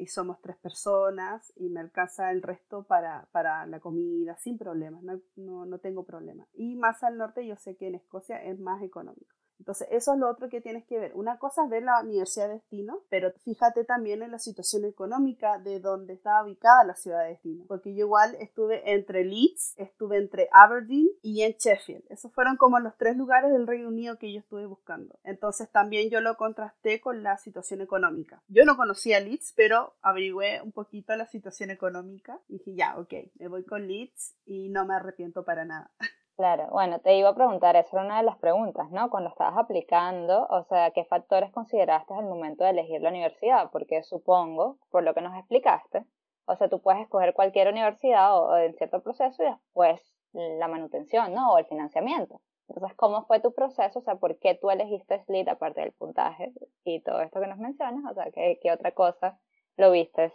y somos tres personas y me alcanza el resto para, para la comida sin problemas, no, no, no tengo problemas. Y más al norte yo sé que en Escocia es más económico. Entonces, eso es lo otro que tienes que ver. Una cosa es ver la universidad de destino, pero fíjate también en la situación económica de donde está ubicada la ciudad de destino. Porque yo igual estuve entre Leeds, estuve entre Aberdeen y en Sheffield. Esos fueron como los tres lugares del Reino Unido que yo estuve buscando. Entonces, también yo lo contrasté con la situación económica. Yo no conocía Leeds, pero averigüé un poquito la situación económica y dije, ya, ok, me voy con Leeds y no me arrepiento para nada. Claro, bueno, te iba a preguntar, esa era una de las preguntas, ¿no? Cuando estabas aplicando, o sea, ¿qué factores consideraste al momento de elegir la universidad? Porque supongo, por lo que nos explicaste, o sea, tú puedes escoger cualquier universidad o, en cierto proceso y después la manutención, ¿no? O el financiamiento. Entonces, ¿cómo fue tu proceso? O sea, ¿por qué tú elegiste SLIT aparte del puntaje y todo esto que nos mencionas? O sea, ¿qué, qué otra cosa lo viste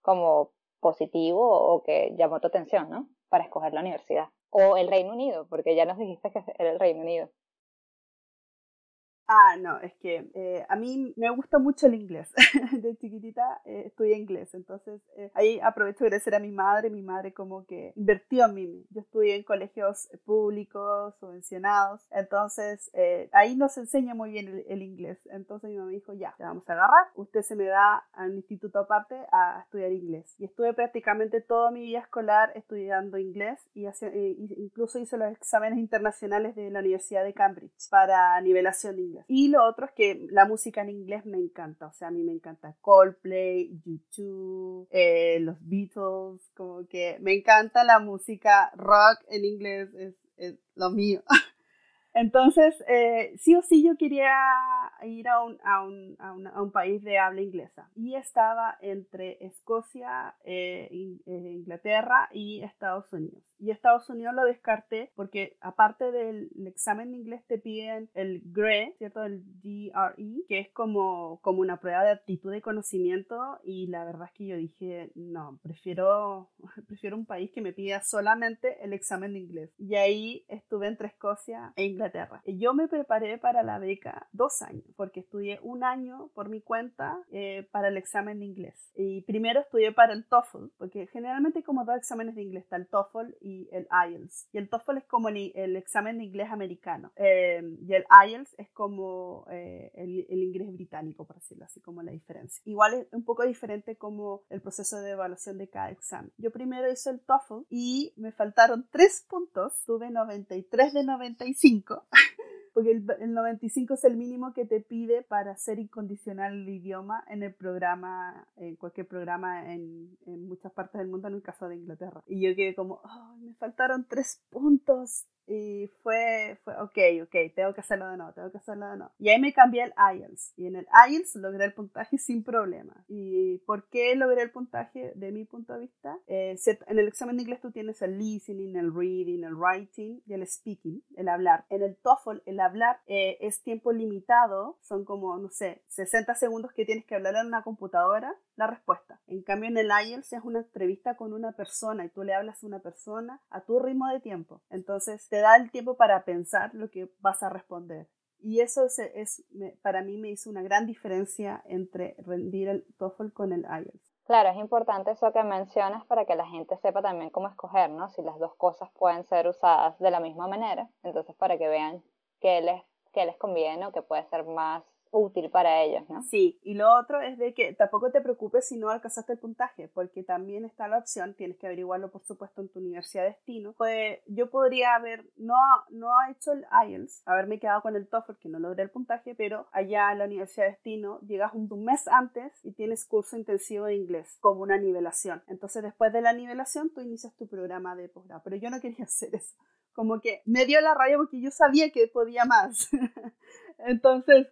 como positivo o que llamó tu atención, ¿no? Para escoger la universidad o el Reino Unido, porque ya nos dijiste que era el Reino Unido. Ah, no, es que eh, a mí me gusta mucho el inglés. De chiquitita eh, estudié inglés, entonces eh, ahí aprovecho de agradecer a mi madre. Mi madre como que invirtió en mí. Yo estudié en colegios públicos, subvencionados, entonces eh, ahí nos enseña muy bien el, inglés. Entonces mi mamá dijo, ya, te vamos a agarrar. Usted se me da al instituto aparte a estudiar inglés. Y estuve prácticamente toda mi vida escolar estudiando inglés y incluso hice los exámenes internacionales de la Universidad de Cambridge para nivelación de inglés. Y lo otro es que la música en inglés me encanta, o sea, a mí me encanta Coldplay, YouTube, eh, los Beatles, como que me encanta la música rock en inglés, es, lo mío. Entonces, eh, sí o sí yo quería ir a un, a, un, a, un, país de habla inglesa y estaba entre Escocia, eh, eh, Inglaterra y Estados Unidos. Y Estados Unidos lo descarté porque aparte del examen de inglés te piden el GRE, ¿cierto? El GRE, que es como, como una prueba de aptitud y conocimiento y la verdad es que yo dije, no, prefiero, prefiero un país que me pida solamente el examen de inglés. Y ahí estuve entre Escocia e Inglaterra. Y yo me preparé para la beca dos años porque estudié un año por mi cuenta eh, para el examen de inglés. Y primero estudié para el TOEFL, porque generalmente como dos exámenes de inglés, está el TOEFL y el IELTS. Y el TOEFL es como el, examen de inglés americano. Em, y el IELTS es como eh, el, el, inglés británico, por decirlo así, como la diferencia. Igual es un poco diferente como el proceso de evaluación de cada examen. Yo primero hice el TOEFL y me faltaron tres puntos. Tuve 93 de 95. porque el, 95 es el mínimo que te pide para ser incondicional el idioma en el programa, en cualquier programa en, en muchas partes del mundo, en el caso de Inglaterra. Y yo quedé como, me faltaron tres puntos y fue, fue, ok, ok, tengo que hacerlo de nuevo, tengo que hacerlo de nuevo. Y ahí me cambié el IELTS. Y en el IELTS logré el puntaje sin problema. ¿Y por qué logré el puntaje de mi punto de vista? Eh, en el examen de inglés tú tienes el listening, el reading, el writing y el speaking, el hablar. En el TOEFL, el hablar eh, es tiempo limitado, son como, no sé, 60 segundos que tienes que hablar en una computadora la respuesta. En cambio, en el IELTS es una entrevista con una persona y tú le hablas a una persona a tu ritmo de tiempo. Entonces, te da el tiempo para pensar lo que vas a responder. Y eso es, es para mí me hizo una gran diferencia entre rendir el TOEFL con el IELTS. Claro, es importante eso que mencionas para que la gente sepa también cómo escoger, ¿no? Si las dos cosas pueden ser usadas de la misma manera, entonces para que vean qué les, qué les conviene o qué puede ser más útil para ellos, ¿no? Sí, y lo otro es de que tampoco te preocupes si no alcanzaste el puntaje, porque también está la opción, tienes que averiguarlo por supuesto en tu universidad de destino, pues yo podría haber, no, no hecho el IELTS, haberme quedado con el TOEFL que no logré el puntaje, pero allá en la universidad de destino llegas un, mes antes y tienes curso intensivo de inglés como una nivelación. Entonces después de la nivelación tú inicias tu programa de posgrado, pero yo no quería hacer eso. Como que me dio la raya porque yo sabía que podía más. Entonces,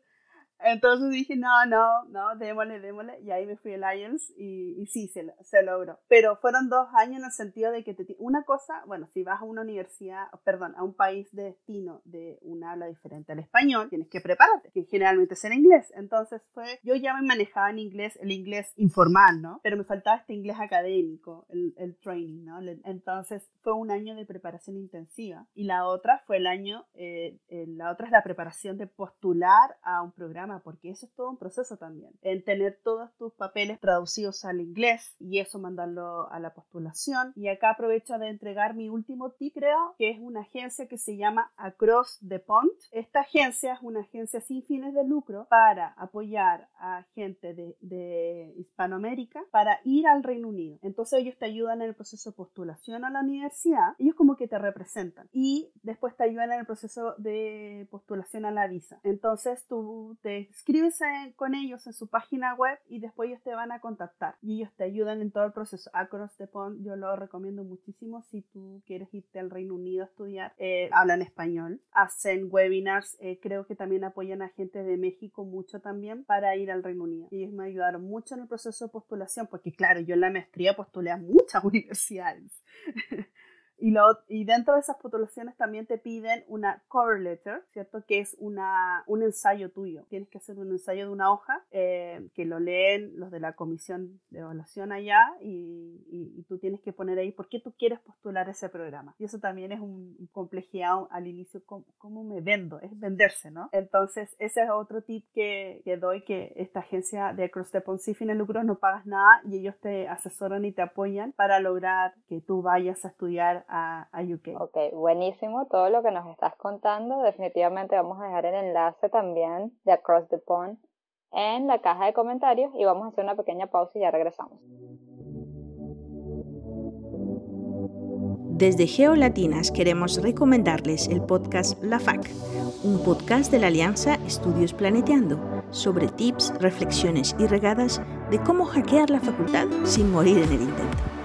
entonces dije, no, no, no, démosle, démosle. Y ahí me fui al IELTS y, y sí, se, se, logró. Pero fueron dos años en el sentido de que te, una cosa, bueno, si vas a una universidad, perdón, a un país de destino de un habla diferente al español, tienes que prepararte, que generalmente es en inglés. Entonces fue, yo ya me manejaba en inglés, el inglés informal, ¿no? Pero me faltaba este inglés académico, el, el training, ¿no? Entonces fue un año de preparación intensiva. Y la otra fue el año, eh, eh, la otra es la preparación de postular a un programa porque eso es todo un proceso también. En tener todos tus papeles traducidos al inglés y eso mandarlo a la postulación. Y acá aprovecho de entregar mi último tip, creo, que es una agencia que se llama Across the Pond. Esta agencia es una agencia sin fines de lucro para apoyar a gente de, de Hispanoamérica para ir al Reino Unido. Entonces ellos te ayudan en el proceso de postulación a la universidad, ellos como que te representan y después te ayudan en el proceso de postulación a la visa. Entonces tú te escribes con ellos en su página web y después ellos te van a contactar y ellos te ayudan en todo el proceso. Across the Pond yo lo recomiendo muchísimo si tú quieres irte al Reino Unido a estudiar. Eh, hablan español, hacen webinars, eh, creo que también apoyan a gente de México mucho también para ir al Reino Unido. Y ellos me ayudaron mucho en el proceso de postulación porque claro, yo en la maestría postulé a muchas universidades. Y, lo, y dentro de esas postulaciones también te piden una cover letter, ¿cierto? Que es una, un ensayo tuyo. Tienes que hacer un ensayo de una hoja eh, que lo leen los de la comisión de evaluación allá y, y, tú tienes que poner ahí por qué tú quieres postular ese programa. Y eso también es un, complejidad al inicio, ¿cómo, me vendo? Es venderse, ¿no? Entonces, ese es otro tip que, que doy, que esta agencia de Cross the Pond, sin lucro no pagas nada y ellos te asesoran y te apoyan para lograr que tú vayas a estudiar a, UK. Ok, buenísimo todo lo que nos estás contando. Definitivamente vamos a dejar el enlace también de Across the Pond en la caja de comentarios y vamos a hacer una pequeña pausa y ya regresamos. Desde Geolatinas queremos recomendarles el podcast La FAC, un podcast de la Alianza Estudios Planeteando sobre tips, reflexiones y regadas de cómo hackear la facultad sin morir en el intento.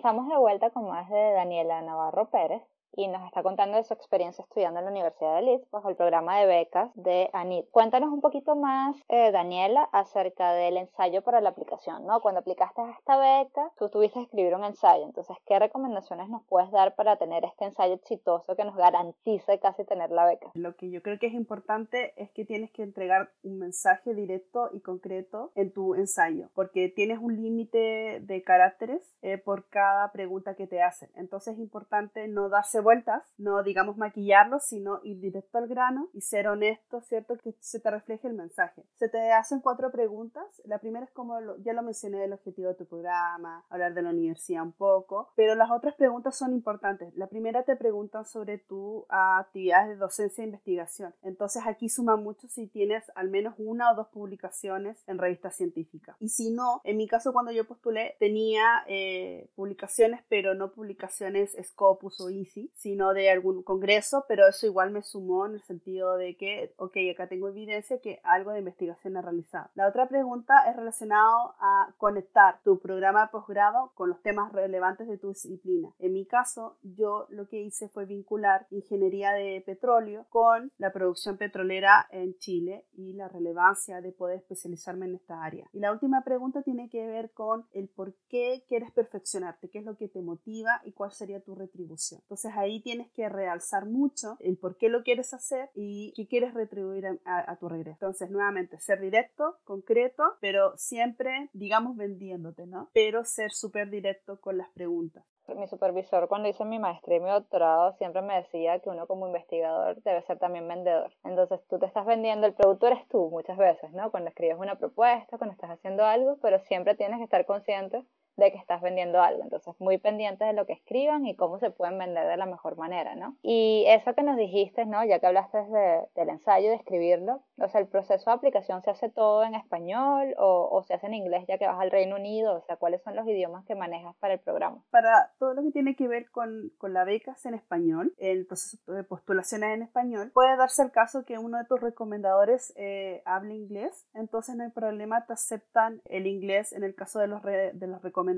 Estamos de vuelta con más de Daniela Navarro Pérez y nos está contando de su experiencia estudiando en la Universidad de Leeds bajo el programa de becas de ANIT. Cuéntanos un poquito más, eh, Daniela, acerca del ensayo para la aplicación, ¿no? Cuando aplicaste a esta beca, tú tuviste que escribir un ensayo, entonces, ¿qué recomendaciones nos puedes dar para tener este ensayo exitoso que nos garantice casi tener la beca? Lo que yo creo que es importante es que tienes que entregar un mensaje directo y concreto en tu ensayo, porque tienes un límite de caracteres eh, por cada pregunta que te hacen. Entonces es importante no darse vueltas, no digamos maquillarlo, sino ir directo al grano y ser honesto, ¿cierto? Que se te refleje el mensaje. Se te hacen cuatro preguntas. La primera es como, ya lo mencioné, el objetivo de tu programa, hablar de la universidad un poco, pero las otras preguntas son importantes. La primera te preguntan sobre tu actividad de docencia e investigación. Entonces aquí suma mucho si tienes al menos una o dos publicaciones en revistas científicas. Y si no, en mi caso cuando yo postulé tenía eh, publicaciones, pero no publicaciones Scopus o Sino de algún congreso, pero eso igual me sumó en el sentido de que, ok, acá tengo evidencia que algo de investigación ha realizado. La otra pregunta es relacionado a conectar tu programa de posgrado con los temas relevantes de tu disciplina. En mi caso, yo lo que hice fue vincular ingeniería de petróleo con la producción petrolera en Chile y la relevancia de poder especializarme en esta área. Y la última pregunta tiene que ver con el por qué quieres perfeccionarte, qué es lo que te motiva y cuál sería tu retribución. Entonces ahí tienes que realzar mucho el por qué lo quieres hacer y qué quieres retribuir a, tu regreso. Entonces, nuevamente, ser directo, concreto, pero siempre, digamos, vendiéndote, ¿no? Pero ser súper directo con las preguntas. Mi supervisor cuando hice mi maestría y mi doctorado siempre me decía que uno como investigador debe ser también vendedor. Entonces tú te estás vendiendo, el producto eres tú muchas veces, ¿no? Cuando escribes una propuesta, cuando estás haciendo algo, pero siempre tienes que estar consciente de que estás vendiendo algo. Entonces, muy pendientes de lo que escriban y cómo se pueden vender de la mejor manera, ¿no? Y eso que nos dijiste, ¿no? Ya que hablaste del ensayo, de escribirlo, o sea, el proceso de aplicación se hace todo en español o, o, se hace en inglés ya que vas al Reino Unido, o sea, ¿cuáles son los idiomas que manejas para el programa? Para todo lo que tiene que ver con, con la beca en español, el proceso de postulación es en español, puede darse el caso que uno de tus recomendadores eh, hable inglés, entonces no hay problema, te aceptan el inglés en el caso de los, de los recomendadores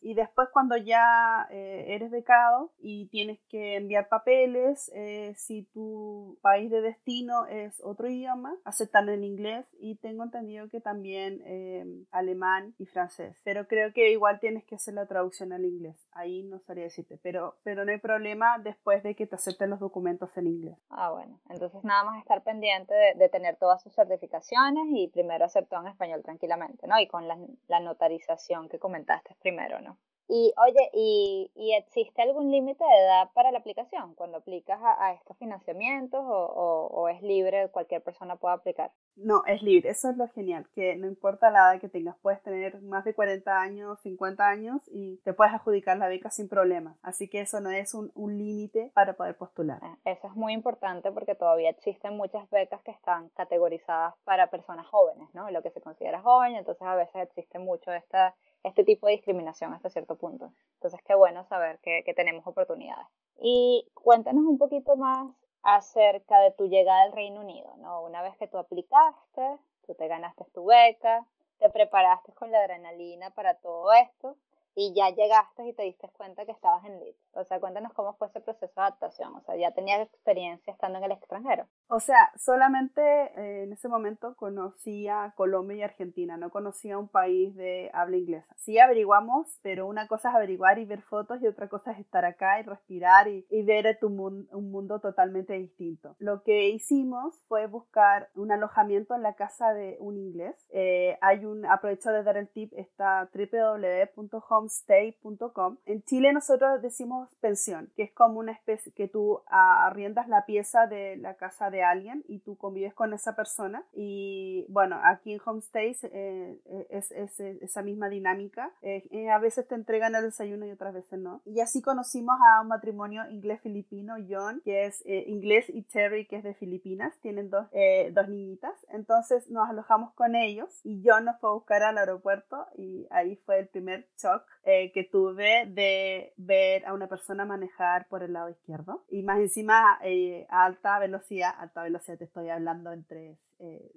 y después cuando ya eh, eres becado y tienes que enviar papeles, eh, si tu país de destino es otro idioma, aceptan el inglés y tengo entendido que también eh, alemán y francés. Pero creo que igual tienes que hacer la traducción al inglés. Ahí no sabría decirte, pero, pero no hay problema después de que te acepten los documentos en inglés. Ah, bueno. Entonces nada más estar pendiente de, de tener todas sus certificaciones y primero hacer todo en español tranquilamente, ¿no? Y con la, la notarización que comentaste primero, ¿no? Y oye, ¿y, existe algún límite de edad para la aplicación cuando aplicas a, estos financiamientos o, es libre, cualquier persona puede aplicar? No, es libre, eso es lo genial, que no importa la edad que tengas, puedes tener más de 40 años, 50 años y te puedes adjudicar la beca sin problema. Así que eso no es un, un límite para poder postular. Ah, eso es muy importante porque todavía existen muchas becas que están categorizadas para personas jóvenes, ¿no? Lo que se considera joven, entonces a veces existe mucho esta este tipo de discriminación hasta cierto punto. Entonces, qué bueno saber que, tenemos oportunidades. Y cuéntanos un poquito más acerca de tu llegada al Reino Unido, ¿no? Una vez que tú aplicaste, tú te ganaste tu beca, te preparaste con la adrenalina para todo esto, y ya llegaste y te diste cuenta que estabas en Leeds. O sea, cuéntanos cómo fue ese proceso de adaptación. O sea, ya tenías experiencia estando en el extranjero. O sea, solamente eh, en ese momento conocía Colombia y Argentina, no conocía un país de habla inglesa. Sí averiguamos, pero una cosa es averiguar y ver fotos y otra cosa es estar acá y respirar y, ver tu un mundo totalmente distinto. Lo que hicimos fue buscar un alojamiento en la casa de un inglés. Eh, hay un, aprovecho de dar el tip, está www.home homestay.com. En Chile nosotros decimos pensión, que es como una especie que tú arriendas la pieza de la casa de alguien y tú convives con esa persona. Y bueno, aquí en homestay eh, es, esa misma dinámica. Eh, eh, a veces te entregan el desayuno y otras veces no. Y así conocimos a un matrimonio inglés-filipino, John, que es inglés, y Terry, que es de Filipinas. Tienen dos, dos niñitas. Entonces nos alojamos con ellos y John nos fue a buscar al aeropuerto y ahí fue el primer shock eh, que tuve de ver a una persona manejar por el lado izquierdo y más encima eh, a alta velocidad, alta velocidad, te estoy hablando entre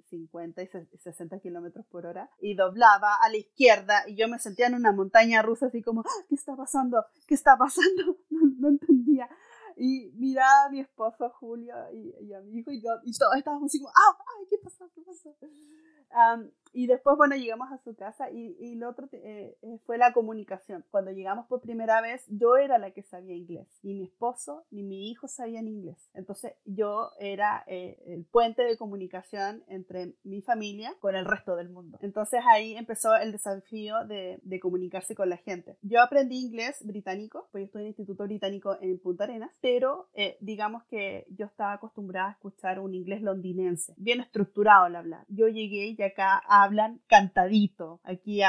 50 y 60 kilómetros por hora, y doblaba a la izquierda y yo me sentía en una montaña rusa así como, ah, ¿qué está pasando? ¿Qué está pasando? No, entendía. Y miraba a mi esposo Julio y, a mi hijo y, yo, y todos estábamos así como, ¡ah! ¡Ay, qué pasó! ¿Qué pasó? Y después, bueno, llegamos a su casa y, y lo otro eh, eh, fue la comunicación. Cuando llegamos por primera vez, yo era la que sabía inglés. Ni mi esposo ni mi hijo sabían inglés. Entonces, yo era eh, el puente de comunicación entre mi familia con el resto del mundo. Entonces, ahí empezó el desafío de, de comunicarse con la gente. Yo aprendí inglés británico, pues yo estoy en el Instituto Británico en Punta Arenas, pero digamos que yo estaba acostumbrada a escuchar un inglés londinense, bien estructurado al hablar. Yo llegué y acá hablan cantadito, aquí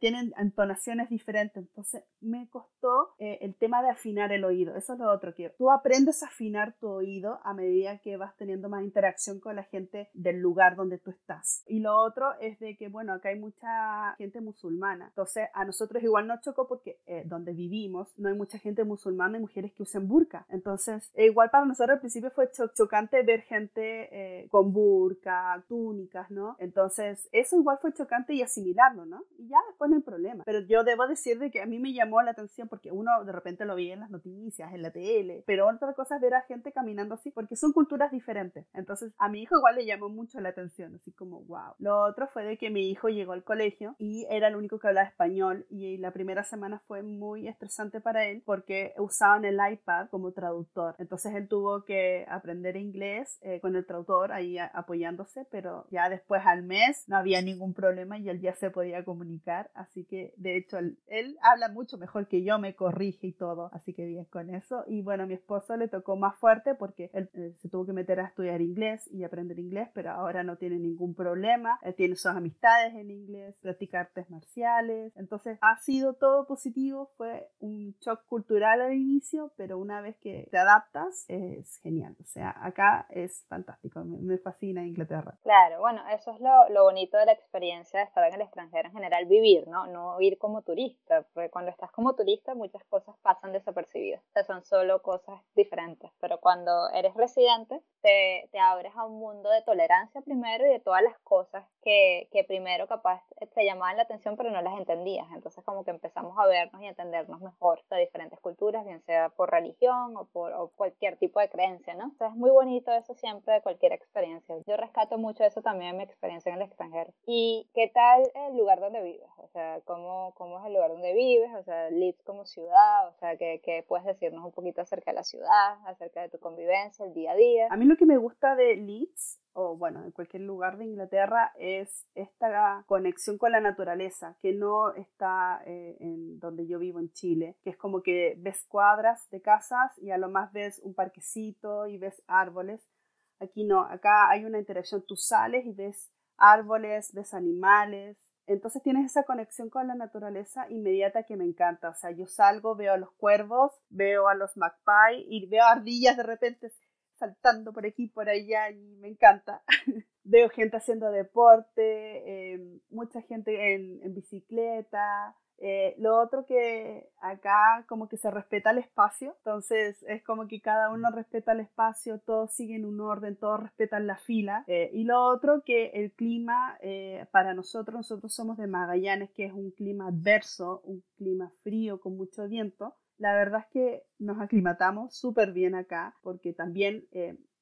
tienen entonaciones diferentes, entonces me costó eh, el tema de afinar el oído, eso es lo otro que tú aprendes a afinar tu oído a medida que vas teniendo más interacción con la gente del lugar donde tú estás. Y lo otro es de que, bueno, acá hay mucha gente musulmana, entonces a nosotros igual nos chocó porque eh, donde vivimos no hay mucha gente musulmana y mujeres que usen burka, entonces e igual para nosotros al principio fue chocante ver gente eh, con burka, túnicas, ¿no? Entonces eso igual fue chocante y asimilarlo, ¿no? Y ya después no hay problema. Pero yo debo decir de que a mí me llamó la atención porque uno de repente lo veía en las noticias, en la tele, pero otra cosa es ver a gente caminando así porque son culturas diferentes. Entonces a mi hijo igual le llamó mucho la atención, así como, wow. Lo otro fue de que mi hijo llegó al colegio y era el único que hablaba español y la primera semana fue muy estresante para él porque usaban el iPad como traductor. Entonces él tuvo que aprender inglés eh, con el traductor ahí apoyándose, pero ya después al mes no había ningún problema y él ya se podía comunicar. Así que de hecho él, él habla mucho mejor que yo, me corrige y todo. Así que bien con eso. Y bueno, a mi esposo le tocó más fuerte porque él eh, se tuvo que meter a estudiar inglés y aprender inglés, pero ahora no tiene ningún problema. Él tiene sus amistades en inglés, practica artes marciales. Entonces ha sido todo positivo. Fue un shock cultural al inicio, pero una vez que te adaptas es genial. O sea, acá es fantástico. Me, me fascina Inglaterra. Claro, bueno, eso es lo, lo bonito de la experiencia de estar en el extranjero en general, vivir, ¿no? No ir como turista, porque cuando estás como turista muchas cosas pasan desapercibidas, o sea, son solo cosas diferentes, pero cuando eres residente te, te abres a un mundo de tolerancia primero y de todas las cosas que, que primero capaz te llamaban la atención pero no las entendías, entonces como que empezamos a vernos y entendernos mejor de diferentes culturas, bien sea por religión o por cualquier tipo de creencia, ¿no? Entonces es muy bonito eso siempre de cualquier experiencia. Yo rescato mucho eso también en mi experiencia en el extranjero. ¿Y qué tal el lugar donde vives? O sea, ¿cómo, cómo es el lugar donde vives? O sea, Leeds como ciudad, o sea, ¿qué, ¿qué, puedes decirnos un poquito acerca de la ciudad, acerca de tu convivencia, el día a día? A mí lo que me gusta de Leeds o bueno, en cualquier lugar de Inglaterra, es esta conexión con la naturaleza, que no está eh, en donde yo vivo en Chile, que es como que ves cuadras de casas y a lo más ves un parquecito y ves árboles. Aquí no, acá hay una interacción, tú sales y ves árboles, ves animales. Entonces tienes esa conexión con la naturaleza inmediata que me encanta. O sea, yo salgo, veo a los cuervos, veo a los magpie y veo ardillas de repente saltando por aquí, por allá y me encanta. veo gente haciendo deporte, em, mucha gente en, en bicicleta, eh, lo otro que acá como que se respeta el espacio, entonces es como que cada uno respeta el espacio, todos siguen un orden, todos respetan la fila. Eh, y lo otro que el clima eh, para nosotros, nosotros somos de Magallanes, que es un clima adverso, un clima frío con mucho viento. La verdad es que nos aclimatamos súper bien acá porque también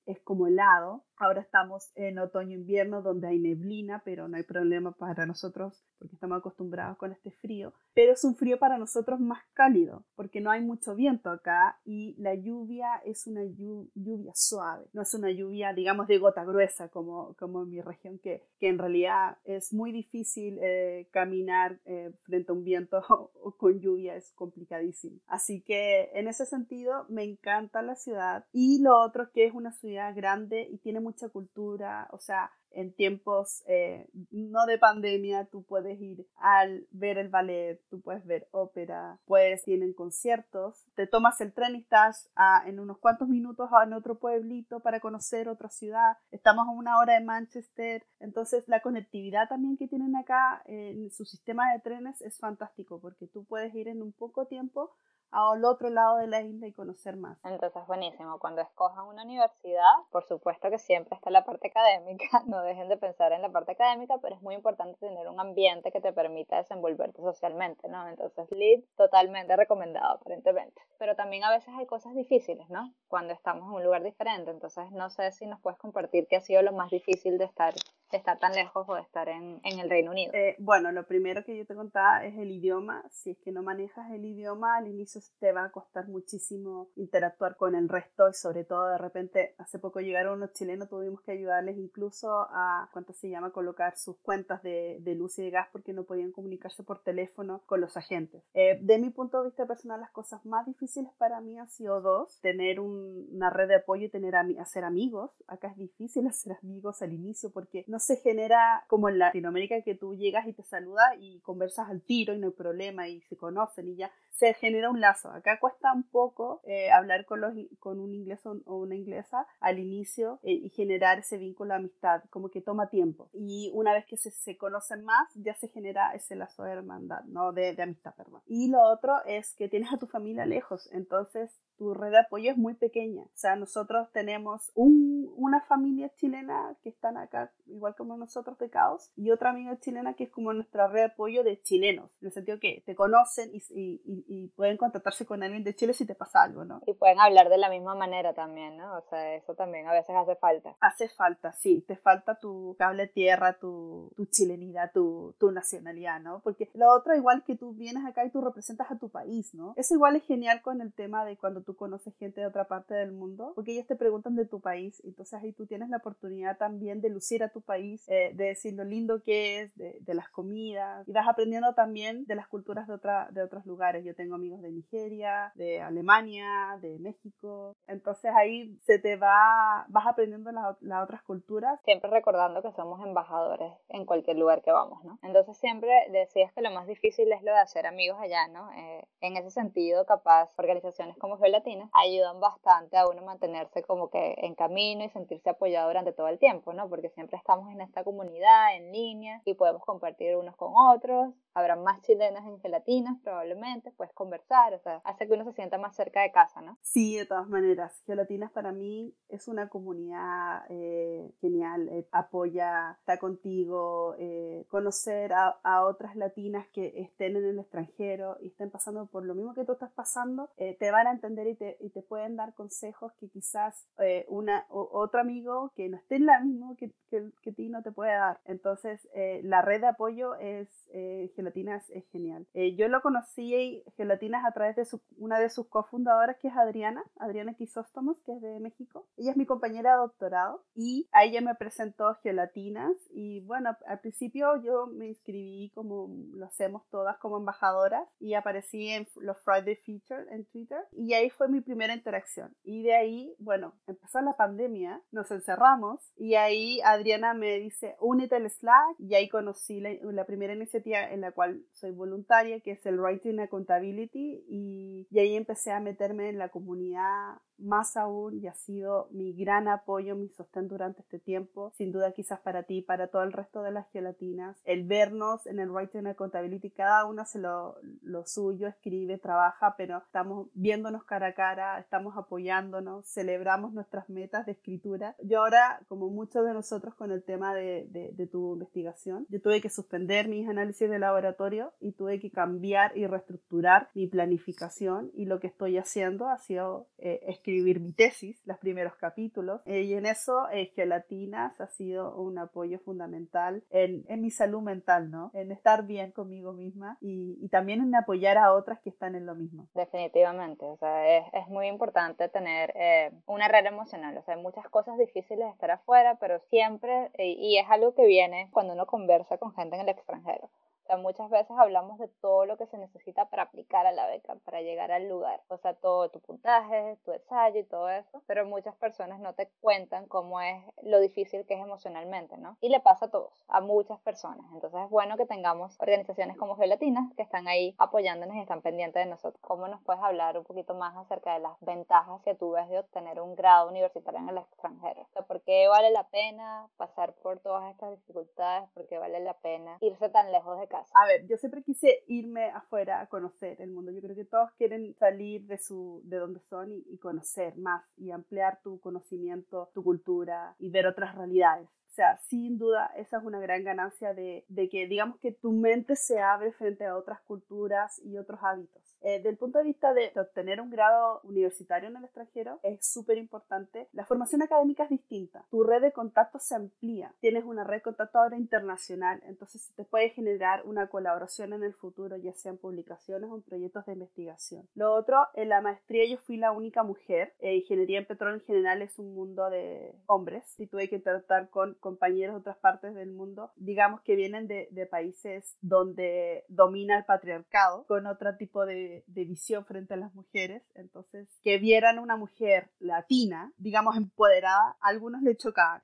es como helado. Ahora estamos en otoño-invierno donde hay neblina, pero no hay problema para nosotros porque estamos acostumbrados con este frío. Pero es un frío para nosotros más cálido porque no hay mucho viento acá y la lluvia es una lluvia suave, no es una lluvia, digamos, de gota gruesa como, como en mi región, que, que en realidad es muy difícil eh, caminar eh, frente a un viento o con lluvia, es complicadísimo. Así que en ese sentido me encanta la ciudad y lo otro que es una ciudad grande y tiene mucha cultura, o sea, en tiempos eh, no de pandemia, tú puedes ir al ver el ballet, tú puedes ver ópera, pues tienen conciertos, te tomas el tren y estás en unos cuantos minutos en otro pueblito para conocer otra ciudad, estamos a una hora de Manchester, entonces la conectividad también que tienen acá en su sistema de trenes es fantástico porque tú puedes ir en un poco tiempo al otro lado de la isla y conocer más. Entonces, buenísimo. Cuando escojan una universidad, por supuesto que siempre está la parte académica, no dejen de pensar en la parte académica, pero es muy importante tener un ambiente que te permita desenvolverte socialmente, ¿no? Entonces, LEED totalmente recomendado, aparentemente. Pero también a veces hay cosas difíciles, ¿no? Cuando estamos en un lugar diferente. Entonces, no sé si nos puedes compartir qué ha sido lo más difícil de estar, estar tan lejos o de estar en, en el Reino Unido. Eh, bueno, lo primero que yo te contaba es el idioma. Si es que no manejas el idioma, al inicio te va a costar muchísimo interactuar con el resto y sobre todo de repente hace poco llegaron unos chilenos, tuvimos que ayudarles incluso a, ¿cuánto se llama?, colocar sus cuentas de, de luz y de gas porque no podían comunicarse por teléfono con los agentes. Eh, de mi punto de vista personal, las cosas más difíciles para mí han sido dos, tener una red de apoyo y tener hacer amigos. Acá es difícil hacer amigos al inicio porque no se genera como en Latinoamérica que tú llegas y te saludas y conversas al tiro y no hay problema y se conocen y ya se genera un lazo. Acá cuesta un poco eh, hablar con, los, con un inglés o una inglesa al inicio eh, y generar ese vínculo de amistad, como que toma tiempo. Y una vez que se, se conocen más, ya se genera ese lazo de hermandad, ¿no? De, de amistad, perdón. Y lo otro es que tienes a tu familia lejos, entonces tu red de apoyo es muy pequeña. O sea, nosotros tenemos un, una familia chilena que están acá, igual como nosotros pecados, y otra amiga chilena que es como nuestra red de apoyo de chilenos, en el sentido que te conocen y, y, y, pueden contactarse con alguien de Chile si te pasa algo, ¿no? Y pueden hablar de la misma manera también, ¿no? O sea, eso también a veces hace falta. Hace falta, sí, te falta tu cable tierra, tu, tu chilenidad, tu, tu nacionalidad, ¿no? Porque lo otro, igual que tú vienes acá y tú representas a tu país, ¿no? Eso igual es genial con el tema de cuando tú conoces gente de otra parte del mundo, porque ellos te preguntan de tu país, entonces ahí tú tienes la oportunidad también de lucir a tu país, eh, de decir lo lindo que es, de, de, las comidas, y vas aprendiendo también de las culturas de, otra, de otros lugares. Yo tengo amigos de Nigeria, de Alemania, de México, entonces ahí se te va, vas aprendiendo las, las otras culturas. Siempre recordando que somos embajadores en cualquier lugar que vamos, ¿no? Entonces siempre decías que lo más difícil es lo de hacer amigos allá, ¿no? Eh, en ese sentido, capaz, organizaciones como Geolatina ayudan bastante a uno mantenerse como que en camino y sentirse apoyado durante todo el tiempo, ¿no? Porque siempre estamos en esta comunidad, en línea, y podemos compartir unos con otros. Habrá más chilenas en gelatinas, probablemente, puedes conversar, o sea, hace que uno se sienta más cerca de casa, ¿no? Sí, de todas maneras. Gelatinas para mí es una comunidad eh, genial, eh, apoya, está contigo, eh, conocer a, a, otras latinas que estén en el extranjero y estén pasando por lo mismo que tú estás pasando, te van a entender y te, y te pueden dar consejos que quizás eh, una, o, otro amigo que no esté en la misma que, que, que no te puede dar. Entonces, eh, la red de apoyo es, eh, Gelatinas es genial. Eh, yo lo conocí, Gelatinas, a través de una de sus cofundadoras, que es Adriana, Adriana Quisóstomos, que es de México. Ella es mi compañera de doctorado y a ella me presentó Gelatinas y bueno, al principio yo me inscribí como lo hacemos todas como embajadoras y aparecí en los Friday Feature en Twitter y ahí fue mi primera interacción. Y de ahí, bueno, empezó la pandemia, nos encerramos y ahí Adriana me dice, únete al Slack y ahí conocí la, la primera iniciativa en la cual soy voluntaria, que es el Writing Accountability y, y ahí empecé a meterme en la comunidad más aún y ha sido mi gran apoyo, mi sostén durante este tiempo, sin duda quizás para ti, para todo el resto de las gelatinas, el vernos en el Writing Accountability, cada una se lo, lo suyo, escribe, trabaja, pero estamos viéndonos cara a cara, estamos apoyándonos, celebramos nuestras metas de escritura. Yo ahora, como muchos de nosotros con el tema de, de, de tu investigación, yo tuve que suspender mis análisis de laboratorio y tuve que cambiar y reestructurar mi planificación y lo que estoy haciendo ha sido eh, escribir mi tesis, los primeros capítulos, eh, y en eso eh, Gelatinas ha sido un apoyo fundamental en, en, mi salud mental, ¿no? En estar bien conmigo misma y, y, también en apoyar a otras que están en lo mismo. Definitivamente, o sea, es, es muy importante tener eh, una red emocional, o sea, hay muchas cosas difíciles de estar afuera, pero siempre, y es algo que viene cuando uno conversa con gente en el extranjero. O sea, muchas veces hablamos de todo lo que se necesita para aplicar a la beca, para llegar al lugar. O sea, todo tu puntaje, tu ensayo y todo eso. Pero muchas personas no te cuentan cómo es lo difícil que es emocionalmente, ¿no? Y le pasa a todos, a muchas personas. Entonces es bueno que tengamos organizaciones como Geolatinas que están ahí apoyándonos y están pendientes de nosotros. ¿Cómo nos puedes hablar un poquito más acerca de las ventajas que tú ves de obtener un grado universitario en el extranjero? O sea, ¿por qué vale la pena pasar por todas estas dificultades? ¿Por qué vale la pena irse tan lejos de A ver, yo siempre quise irme afuera a conocer el mundo. Yo creo que todos quieren salir de, su, de donde son y conocer más y ampliar tu conocimiento, tu cultura y ver otras realidades. O sea, sin duda, esa es una gran ganancia de, de, que, digamos, que tu mente se abre frente a otras culturas y otros hábitos. Eh, del punto de vista de, obtener un grado universitario en el extranjero, es súper importante. La formación académica es distinta. Tu red de contactos se amplía. Tienes una red de contactos ahora internacional, entonces te puede generar una colaboración en el futuro, ya sea en publicaciones o en proyectos de investigación. Lo otro, en la maestría yo fui la única mujer. Eh, ingeniería en petróleo en general es un mundo de hombres y tuve que tratar con compañeros de otras partes del mundo, digamos que vienen de, países donde domina el patriarcado, con otro tipo de, de, visión frente a las mujeres. Entonces, que vieran una mujer latina, digamos, empoderada, a algunos le chocaban.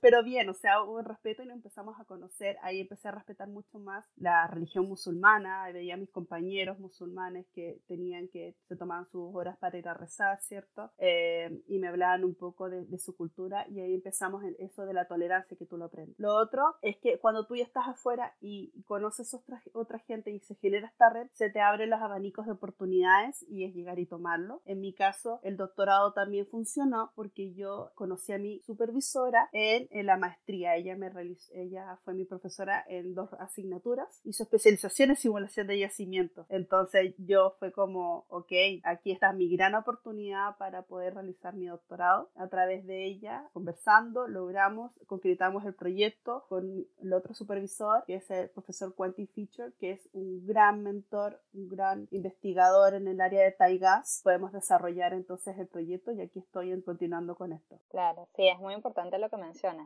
Pero bien, o sea, hubo respeto y nos empezamos a conocer. Ahí empecé a respetar mucho más la religión musulmana. Veía a mis compañeros musulmanes que tenían que, se tomaban sus horas para ir a rezar, ¿cierto? Eh, y me hablaban un poco de, su cultura y ahí empezamos eso de la tolerancia que tú lo aprendes. Lo otro es que cuando tú ya estás afuera y conoces otra, otra gente y se genera esta red, se te abren los abanicos de oportunidades y es llegar y tomarlo. En mi caso, el doctorado también funcionó porque yo conocí a mi supervisor en, la maestría. Ella, me realizó, ella fue mi profesora en dos asignaturas su especialización es simulación de yacimientos. Entonces yo fue como, ok, aquí está mi gran oportunidad para poder realizar mi doctorado. A través de ella, conversando, logramos, concretamos el proyecto con el otro supervisor, que es el profesor Quentin Fischer, que es un gran mentor, un gran investigador en el área de Taigas. Podemos desarrollar entonces el proyecto y aquí estoy continuando con esto. Claro, sí, es muy importante lo que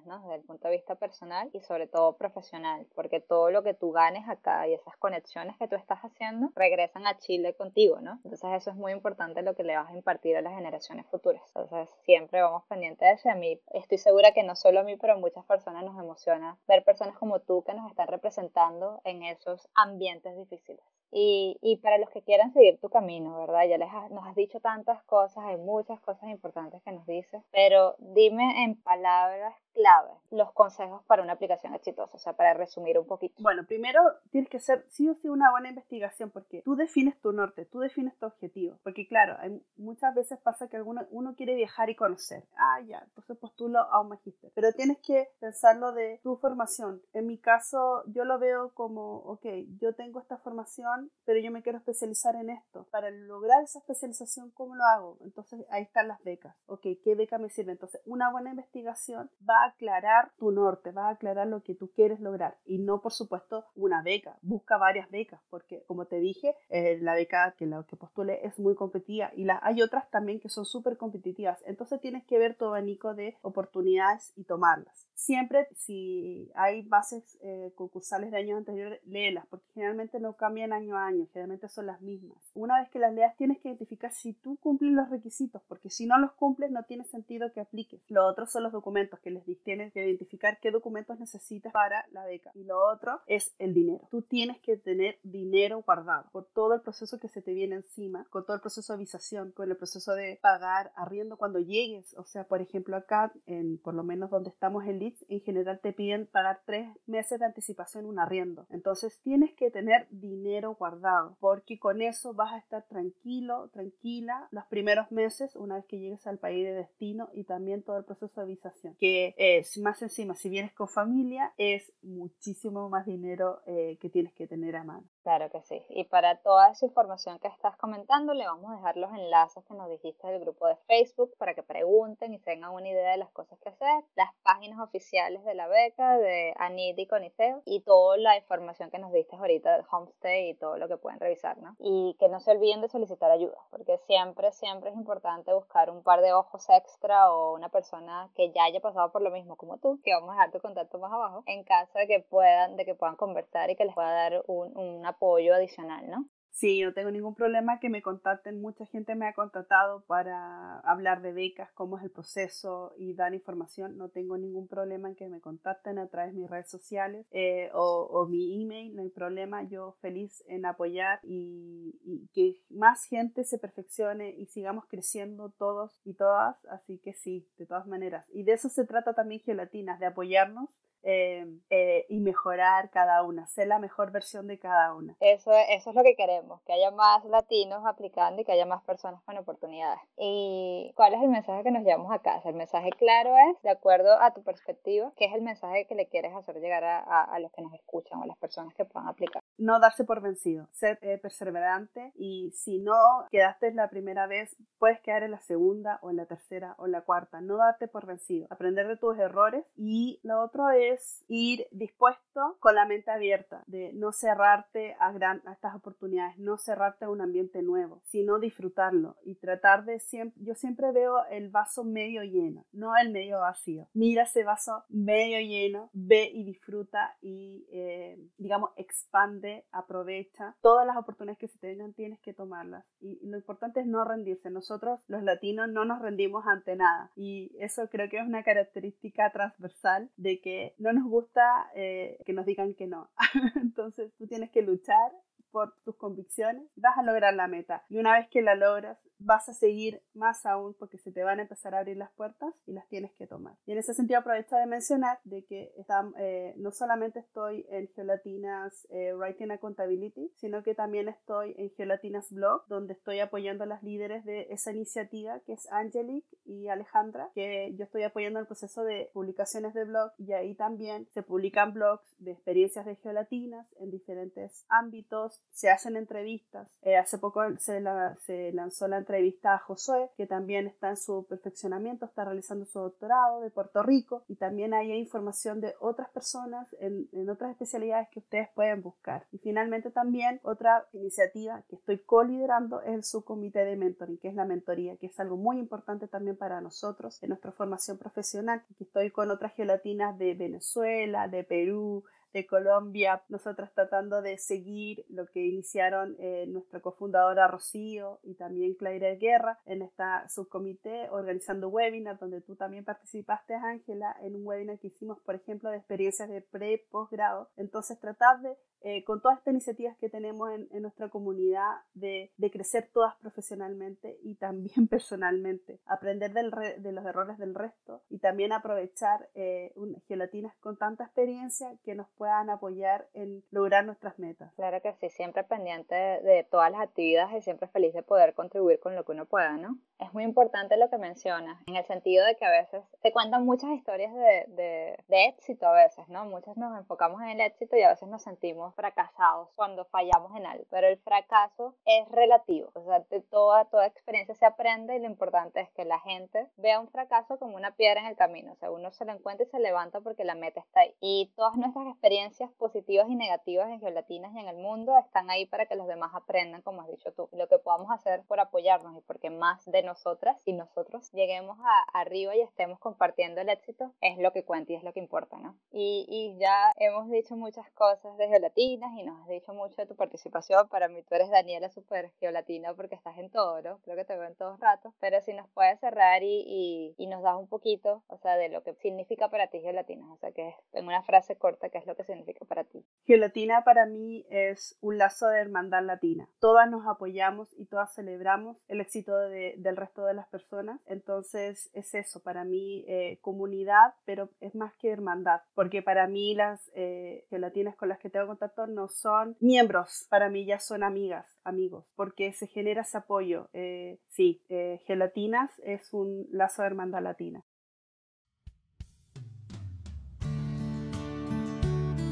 ¿no? Desde el punto de vista personal y sobre todo profesional, porque todo lo que tú ganes acá y esas conexiones que tú estás haciendo regresan a Chile contigo, ¿no? Entonces eso es muy importante lo que le vas a impartir a las generaciones futuras. Entonces siempre vamos pendientes de eso y a mí estoy segura que no solo a mí, pero a muchas personas nos emociona ver personas como tú que nos están representando en esos ambientes difíciles. Y, y, para los que quieran seguir tu camino, ¿verdad? Ya les nos has dicho tantas cosas, hay muchas cosas importantes que nos dices, pero dime en palabras clave los consejos para una aplicación exitosa, o sea, para resumir un poquito. Bueno, primero tienes que hacer sí o sí una buena investigación porque tú defines tu norte, tú defines tu objetivo, porque claro, hay, muchas veces pasa que alguno, uno quiere viajar y conocer, ah, ya, entonces postulo a un magíster, pero tienes que pensarlo de tu formación. En mi caso, yo lo veo como, ok, yo tengo esta formación, pero yo me quiero especializar en esto. Para lograr esa especialización, ¿cómo lo hago? Entonces ahí están las becas, ok, ¿qué beca me sirve? Entonces, una buena investigación va aclarar tu norte, va a aclarar lo que tú quieres lograr y no, por supuesto, una beca. Busca varias becas porque, como te dije, eh, la beca que, la que postule es muy competitiva y la, hay otras también que son súper competitivas. Entonces tienes que ver tu abanico de oportunidades y tomarlas. Siempre, si hay bases eh, concursales de años anteriores, léelas porque generalmente no cambian año a año, generalmente son las mismas. Una vez que las leas, tienes que identificar si tú cumples los requisitos porque si no los cumples, no tiene sentido que apliques. Lo otro son los documentos que les dije tienes que identificar qué documentos necesitas para la beca. Y lo otro es el dinero. Tú tienes que tener dinero guardado por todo el proceso que se te viene encima, con todo el proceso de avisación, con el proceso de pagar arriendo cuando llegues. O sea, por ejemplo, acá, en por lo menos donde estamos en Leeds, en general te piden pagar tres meses de anticipación un arriendo. Entonces tienes que tener dinero guardado, porque con eso vas a estar tranquilo, tranquila los primeros meses una vez que llegues al país de destino y también todo el proceso de avisación. Que es más encima, si vienes con familia, es muchísimo más dinero eh, que tienes que tener a mano. Claro que sí. Y para toda esa información que estás comentando, le vamos a dejar los enlaces que nos dijiste del grupo de Facebook para que pregunten y tengan una idea de las cosas que hacer, las páginas oficiales de la beca, de ANIT y CONICET y toda la información que nos diste ahorita del homestay y todo lo que pueden revisar, ¿no? Y que no se olviden de solicitar ayuda, porque siempre, siempre es importante buscar un par de ojos extra o una persona que ya haya pasado por lo mismo como tú, que vamos a dejar tu contacto más abajo, en caso de que puedan, de que puedan conversar y que les pueda dar un, una apoyo adicional, ¿no? Sí, no tengo ningún problema que me contacten. Mucha gente me ha contactado para hablar de becas, cómo es el proceso y dar información. No tengo ningún problema en que me contacten a través de mis redes sociales eh, o, mi email. No hay problema. Yo feliz en apoyar y, y, que más gente se perfeccione y sigamos creciendo todos y todas. Así que sí, de todas maneras. Y de eso se trata también Gelatinas, de apoyarnos eh, eh, y mejorar cada una, ser la mejor versión de cada una. Eso, eso es lo que queremos, que haya más latinos aplicando y que haya más personas con oportunidades. ¿Y cuál es el mensaje que nos llevamos a casa? El mensaje claro es, de acuerdo a tu perspectiva, ¿qué es el mensaje que le quieres hacer llegar a, a, los que nos escuchan o a las personas que puedan aplicar? No darse por vencido, ser eh, perseverante y si no quedaste la primera vez, puedes quedar en la segunda o en la tercera o en la cuarta. No darte por vencido, aprender de tus errores y lo otro es ir dispuesto con la mente abierta, de no cerrarte a, gran, estas oportunidades, no cerrarte a un ambiente nuevo, sino disfrutarlo y tratar de siempre, yo siempre veo el vaso medio lleno, no el medio vacío. Mira ese vaso medio lleno, ve y disfruta y, eh, digamos, expande, aprovecha. Todas las oportunidades que se te vengan tienes que tomarlas. Y lo importante es no rendirse. Nosotros, los latinos, no nos rendimos ante nada. Y eso creo que es una característica transversal de que no nos gusta eh, que nos digan que no. Entonces tú tienes que luchar por tus convicciones, vas a lograr la meta. Y una vez que la logras, vas a seguir más aún porque se te van a empezar a abrir las puertas y las tienes que tomar. Y en ese sentido aprovecho de mencionar de que está, eh, no solamente estoy en Geolatinas eh, Writing Accountability, sino que también estoy en Geolatinas Blog, donde estoy apoyando a las líderes de esa iniciativa, que es Angelic y Alejandra, que yo estoy apoyando el proceso de publicaciones de blog y ahí también se publican blogs de experiencias de geolatinas en diferentes ámbitos, se hacen entrevistas. Eh, hace poco se, se, lanzó la entrevista a Josué, que también está en su perfeccionamiento, está realizando su doctorado de Puerto Rico y también hay información de otras personas en, en otras especialidades que ustedes pueden buscar. Y finalmente también otra iniciativa que estoy co-liderando es el subcomité de mentoring, que es la mentoría, que es algo muy importante también para nosotros en nuestra formación profesional. Aquí estoy con otras gelatinas de Venezuela, de Perú, de Colombia, nosotras tratando de seguir lo que iniciaron eh, nuestra cofundadora Rocío y también Claire Guerra en esta subcomité organizando webinars donde tú también participaste, Ángela, en un webinar que hicimos, por ejemplo, de experiencias de pre, posgrado. Entonces, tratar de eh, con todas estas iniciativas que tenemos en, nuestra comunidad de, crecer todas profesionalmente y también personalmente, aprender de los errores del resto y también aprovechar eh, gelatinas con tanta experiencia que nos puedan apoyar en lograr nuestras metas. Claro que sí, siempre pendiente de, todas las actividades y siempre feliz de poder contribuir con lo que uno pueda, ¿no? Es muy importante lo que mencionas, en el sentido de que a veces se cuentan muchas historias de, de éxito a veces, ¿no? Muchas nos enfocamos en el éxito y a veces nos sentimos fracasados cuando fallamos en algo, pero el fracaso es relativo, o sea, de toda, toda experiencia se aprende y lo importante es que la gente vea un fracaso como una piedra en el camino, o sea, uno se lo encuentra y se levanta porque la meta está ahí. Y todas nuestras experiencias positivas y negativas en geolatinas y en el mundo están ahí para que los demás aprendan, como has dicho tú. Lo que podamos hacer por apoyarnos y porque más de nosotras y nosotros lleguemos a, arriba y estemos compartiendo el éxito es lo que cuenta y es lo que importa, ¿no? Y, y ya hemos dicho muchas cosas de geolatinas y nos has dicho mucho de tu participación. Para mí tú eres Daniela super geolatina porque estás en todo, ¿no? Creo que te veo en todos ratos. Pero si nos puedes cerrar y, y, nos das un poquito, o sea, de lo que significa para ti geolatina. O sea, que en una frase corta, ¿qué es lo que para ti? Geolatina para mí es un lazo de hermandad latina. Todas nos apoyamos y todas celebramos el éxito de, del resto de las personas. Entonces es eso, para mí eh, comunidad, pero es más que hermandad. Porque para mí las eh, gelatinas con las que tengo contacto no son miembros, para mí ya son amigas, amigos, porque se genera ese apoyo. Eh, sí, eh, Gelatinas es un lazo de hermandad latina.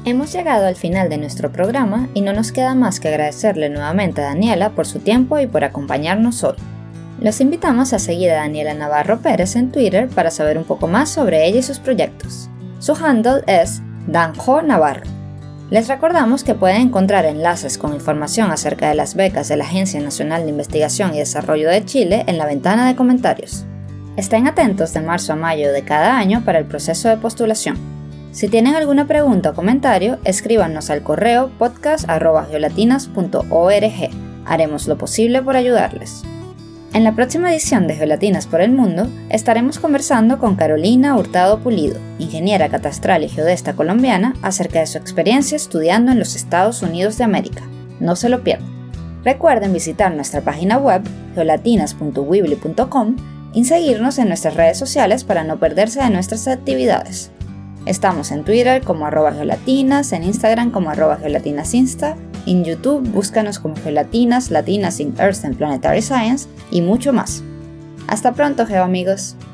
Hemos llegado al final de nuestro programa y no nos queda más que agradecerle nuevamente a Daniela por su tiempo y por acompañarnos hoy. Los invitamos a seguir a Daniela Navarro Pérez en Twitter para saber un poco más sobre ella y sus proyectos. Su handle es Danjo Navarro. Les recordamos que pueden encontrar enlaces con información acerca de las becas de la Agencia Nacional de Investigación y Desarrollo de Chile en la ventana de comentarios. Estén atentos de marzo a mayo de cada año para el proceso de postulación. Si tienen alguna pregunta o comentario, escríbanos al correo podcast.geolatinas.org. Haremos lo posible por ayudarles. En la próxima edición de Geolatinas por el Mundo estaremos conversando con Carolina Hurtado Pulido, ingeniera catastral y geodesta colombiana, acerca de su experiencia estudiando en los Estados Unidos de América. No se lo pierdan. Recuerden visitar nuestra página web geolatinas.wibly.com y seguirnos en nuestras redes sociales para no perderse de nuestras actividades. Estamos en Twitter como arroba geolatinas, en Instagram como arroba gelatinasinsta, en YouTube búscanos como Geolatinas, Latinas in Earth and Planetary Science y mucho más. Hasta pronto, geoamigos. amigos.